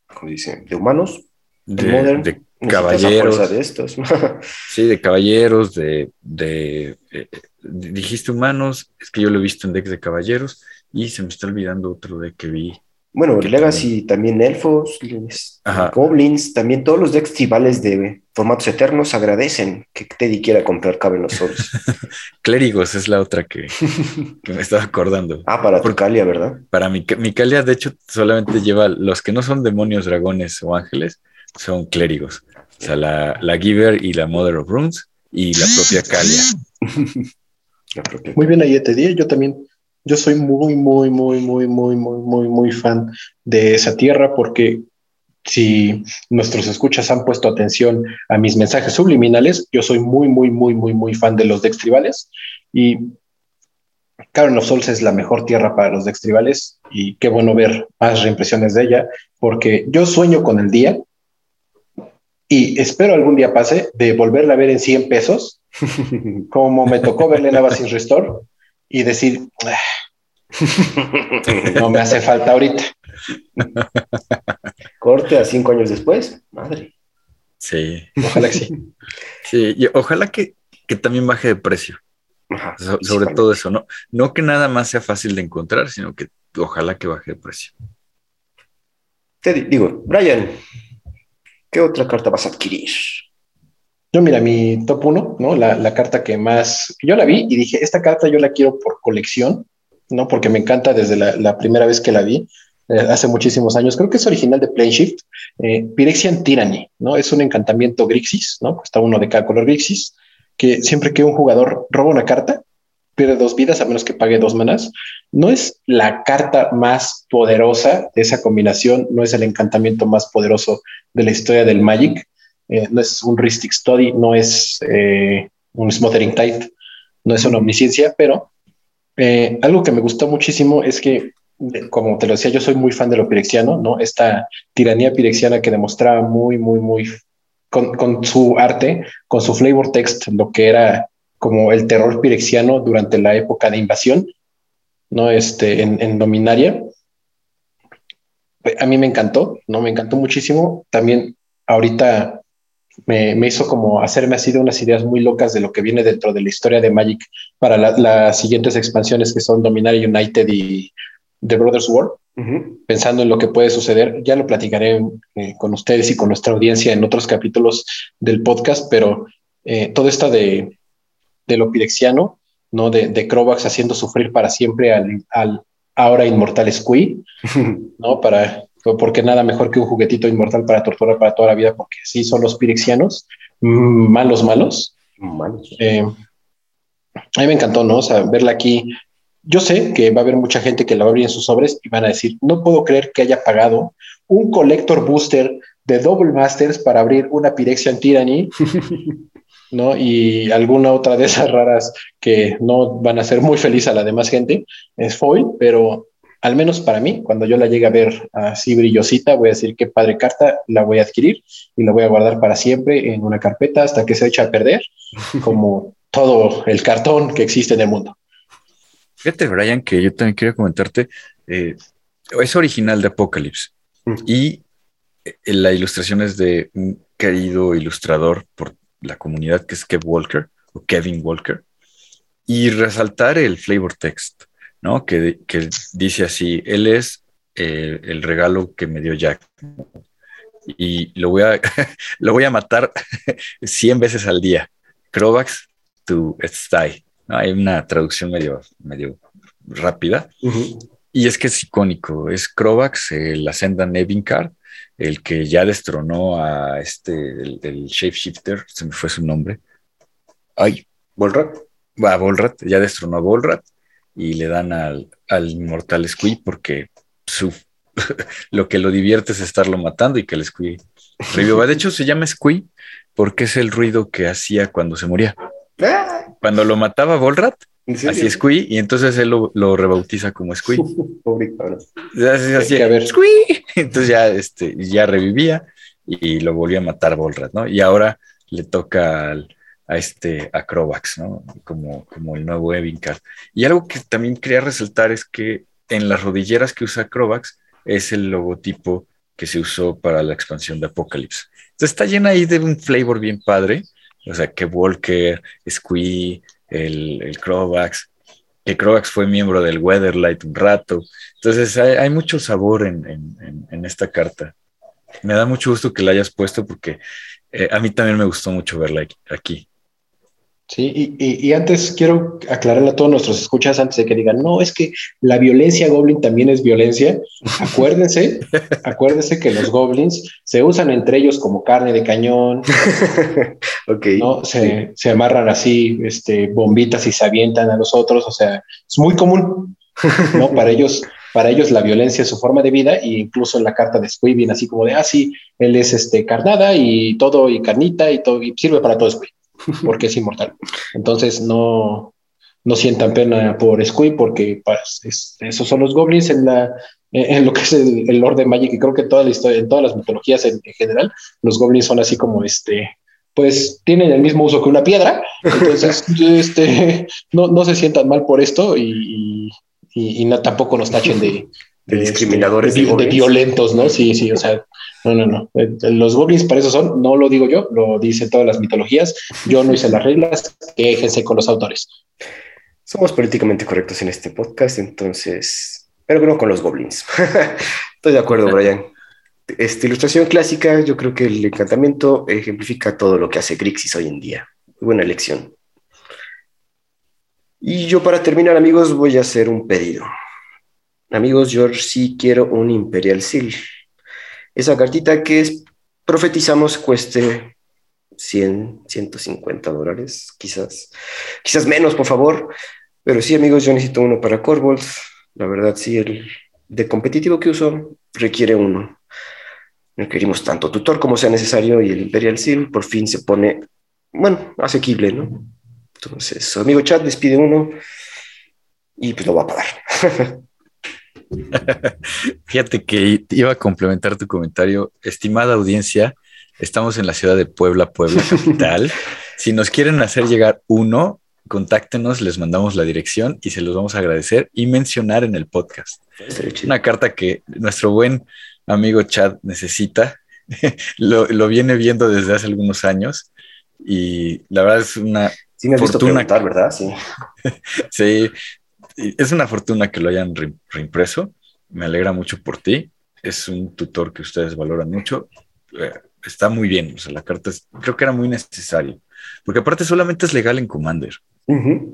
¿cómo dice? De humanos, de, caballeros. De estos. sí, de caballeros, de, de eh, dijiste humanos, es que yo lo he visto en decks de caballeros y se me está olvidando otro deck que vi. Bueno, Legacy también, elfos, goblins, también todos los decks tribales de formatos eternos agradecen que Teddy quiera comprar Souls. Clérigos es la otra que, me estaba acordando. Ah, para tu Calia, ¿verdad? Para mi, mi Calia, de hecho, solamente lleva los que no son demonios, dragones o ángeles, son clérigos. O sea, la, la Giver y la Mother of Runes y la propia Calia. Muy bien ahí te di. Yo también, yo soy muy, muy, muy, muy, muy, muy, muy, muy fan de esa tierra porque si nuestros escuchas han puesto atención a mis mensajes subliminales, yo soy muy, muy, muy, muy, muy fan de los decks tribales y Karen of Souls es la mejor tierra para los decks tribales y qué bueno ver más reimpresiones de ella porque yo sueño con el día y espero algún día pase de volverla a ver en 100 pesos como me tocó verle en sin Restore y decir, ah, no me hace falta ahorita. Corte a cinco años después, madre. Sí. Ojalá que sí. Sí, y ojalá que, también baje de precio. sobre todo eso, ¿no? No que nada más sea fácil de encontrar, sino que ojalá que baje de precio. Te digo, Brian, ¿qué otra carta vas a adquirir? Yo, mira, mi top 1, ¿no? La, carta que más, yo la vi y dije, esta carta yo la quiero por colección, ¿no? Porque me encanta desde la, primera vez que la vi, eh, hace muchísimos años. Creo que es original de Planeshift, eh, Pirexian Tyranny, ¿no? Es un encantamiento Grixis, ¿no? Está uno de cada color Grixis, que siempre que un jugador roba una carta, pierde dos vidas a menos que pague dos manas. No es la carta más poderosa de esa combinación, no es el encantamiento más poderoso de la historia del Magic, eh, no es un Ristic Study, no es eh, un Smothering Tide, no es una omnisciencia, pero eh, algo que me gustó muchísimo es que, como te lo decía, yo soy muy fan de lo pirexiano, ¿no? Esta tiranía pirexiana que demostraba muy, muy, muy con, su arte, con su flavor text, lo que era como el terror pirexiano durante la época de invasión, ¿no? Este, en, en Dominaria. A mí me encantó, ¿no? Me encantó muchísimo. También ahorita me, hizo como hacerme así de unas ideas muy locas de lo que viene dentro de la historia de Magic para las siguientes expansiones que son Dominaria United y The Brothers War pensando en lo que puede suceder. Ya lo platicaré eh, con ustedes y con nuestra audiencia en otros capítulos del podcast, pero eh, todo esto de, de lo pirexiano, ¿no? De, de haciendo sufrir para siempre al, al ahora inmortal Squee, ¿no? Para, porque nada mejor que un juguetito inmortal para torturar para toda la vida, porque sí son los pirexianos, mm, malos, malos. Malos. Eh, a mí me encantó, ¿no? O sea, verla aquí yo sé que va a haber mucha gente que la va a abrir en sus sobres y van a decir, no puedo creer que haya pagado un collector booster de Double Masters para abrir una Pirexian Tyranny, ¿no? Y alguna otra de esas raras que no van a ser muy feliz a la demás gente, es foil, pero al menos para mí, cuando yo la llegue a ver así brillosita, voy a decir qué padre carta, la voy a adquirir y la voy a guardar para siempre en una carpeta hasta que se eche a perder, como todo el cartón que existe en el mundo. Fíjate, Brian, que yo también quería comentarte, eh, es original de Apocalypse mm. y eh, la ilustración es de un querido ilustrador por la comunidad que es Kev Walker o Kevin Walker y resaltar el flavor text, ¿no? Que, dice así, él es eh, el regalo que me dio Jack y lo voy a, lo voy a matar 100 veces al día. Crovax to stay. Hay una traducción medio, medio rápida. Y es que es icónico. Es Crovax, el Ascendant Nevincard, el que ya destronó a este, el, Shapeshifter, se me fue su nombre. Ay, Volrat. Va, Volrat, ya destronó a Volrat y le dan al, al inmortal Squee porque su, lo que lo divierte es estarlo matando y que el Squee reviva. De hecho, se llama Squee porque es el ruido que hacía cuando se moría. Cuando lo mataba Volrat, así Squee, y entonces él lo, rebautiza como Squee. así, a ver. Squee. Entonces ya, este, ya revivía y lo volvió a matar Volrat, ¿no? Y ahora le toca a este Acrobax, ¿no? Como, como el nuevo Evincard. Y algo que también quería resaltar es que en las rodilleras que usa Acrobax es el logotipo que se usó para la expansión de Apocalypse. Entonces está llena ahí de un flavor bien padre o sea, que Walker, Squee, el, el Crovax, que Crovax fue miembro del Weatherlight un rato. Entonces hay, mucho sabor en, esta carta. Me da mucho gusto que la hayas puesto porque eh, a mí también me gustó mucho verla aquí. Sí, y, antes quiero aclararle a todos nuestros escuchas antes de que digan, no, es que la violencia goblin también es violencia. Acuérdense, acuérdense que los goblins se usan entre ellos como carne de cañón. ok. ¿no? Se, se, amarran así, este, bombitas y se avientan a los otros. O sea, es muy común, ¿no? Para ellos, para ellos la violencia es su forma de vida e incluso en la carta de Squee viene así como de, ah, sí, él es este, carnada y todo y carnita y todo y sirve para todo Squee porque es inmortal. Entonces no, no sientan pena por Squee porque pues, esos son los goblins en, la, en lo que es el, el Lord de Magic y creo que toda la historia, en todas las mitologías en, general, los goblins son así como este, pues tienen el mismo uso que una piedra, entonces este, no, no se sientan mal por esto y, y, no, tampoco nos tachen de, de, discriminadores, de, violentos, ¿no? Sí, sí, o sea, no, no, no. Eh, los goblins para eso son, no lo digo yo, lo dicen todas las mitologías. Yo no hice las reglas, quéjense con los autores. Somos políticamente correctos en este podcast, entonces, pero no con los goblins. Estoy de acuerdo, Brian. Esta ilustración clásica, yo creo que el encantamiento ejemplifica todo lo que hace Grixis hoy en día. Buena elección. Y yo para terminar, amigos, voy a hacer un pedido. Amigos, yo sí quiero un Imperial Seal. Esa cartita que profetizamos cueste 100, 150 dólares, quizás. Quizás menos, por favor. Pero sí, amigos, yo necesito uno para Corvold. La verdad, sí, el de competitivo que uso requiere uno. Requerimos tanto tutor como sea necesario y el Imperial Seal por fin se pone, bueno, asequible, ¿no? Entonces, amigo chat, despide uno y pues lo va a pagar. Fíjate que iba a complementar tu comentario. Estimada audiencia, Estamos en la ciudad de Puebla, Puebla capital. si nos quieren hacer llegar uno, contáctenos, les mandamos la dirección y se los vamos a agradecer y mencionar en el podcast. Una carta que nuestro buen amigo Chad necesita. lo, lo, viene viendo desde hace algunos años y la verdad es una sí, me fortuna. ¿verdad? Sí. sí, es una fortuna que lo hayan reimpreso. Me alegra mucho por ti. Es un tutor que ustedes valoran mucho. Eh, está muy bien. O sea, la carta creo que era muy necesario. Porque aparte solamente es legal en Commander.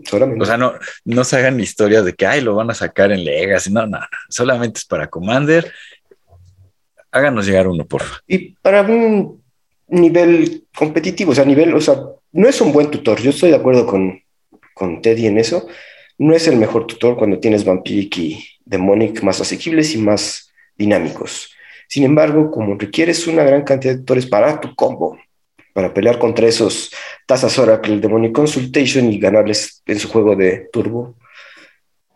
solamente. O sea, no, no se hagan historias de que, ay, lo van a sacar en Legacy. No, no, no. Solamente es para Commander. Háganos llegar uno, por favor. Y para un nivel competitivo, o sea, nivel, o sea, no es un buen tutor. Yo estoy de acuerdo con, con Teddy en eso. No es el mejor tutor cuando tienes Vampiric y Demonic más asequibles y más dinámicos. Sin embargo, como requieres una gran cantidad de tutores para tu combo, para pelear contra esos Tazas Oracle, Demonic Consultation y ganarles en su juego de turbo,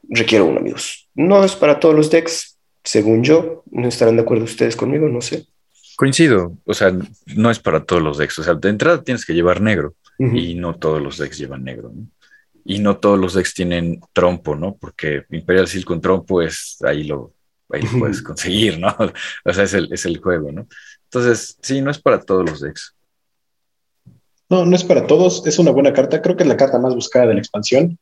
requiero uno, amigos. No es para todos los decks, según yo. ¿No estarán de acuerdo ustedes conmigo? No sé. Coincido, o sea, no es para todos los decks. O sea, de entrada tienes que llevar negro y no todos los decks llevan negro. Y no todos los decks tienen trompo, ¿no? Porque Imperial Seal con trompo es ahí lo, ahí lo puedes conseguir, ¿no? O sea, es el, es el juego, ¿no? Entonces, sí, no es para todos los decks. No, no es para todos. Es una buena carta. Creo que es la carta más buscada de la expansión.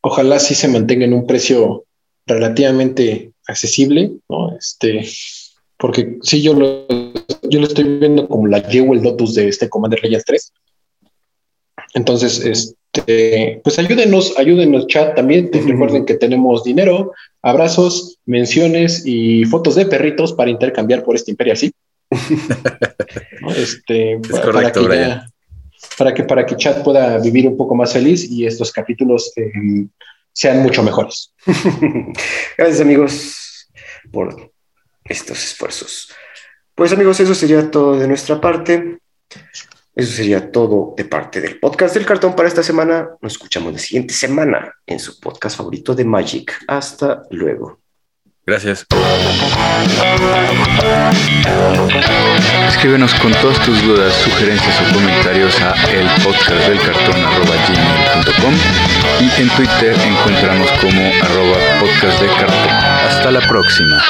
Ojalá sí se mantenga en un precio relativamente accesible, ¿no? Este, porque sí, yo lo, yo lo estoy viendo como la Jewel Lotus de este Commander Legends 3. Entonces, este, pues ayúdenos, ayúdenos, chat también. Recuerden que tenemos dinero, abrazos, menciones y fotos de perritos para intercambiar por este Imperio así. este, para, que para, que para que chat pueda vivir un poco más feliz y estos capítulos eh, sean mucho mejores. Gracias amigos por estos esfuerzos. Pues amigos, eso sería todo de nuestra parte. Eso sería todo de parte del podcast del cartón para esta semana. Nos escuchamos la siguiente semana en su podcast favorito de Magic. Hasta luego. Gracias. Escríbenos con todas tus dudas, sugerencias o comentarios a el podcast del cartón y en Twitter encontramos como arroba podcast de cartón. Hasta la próxima.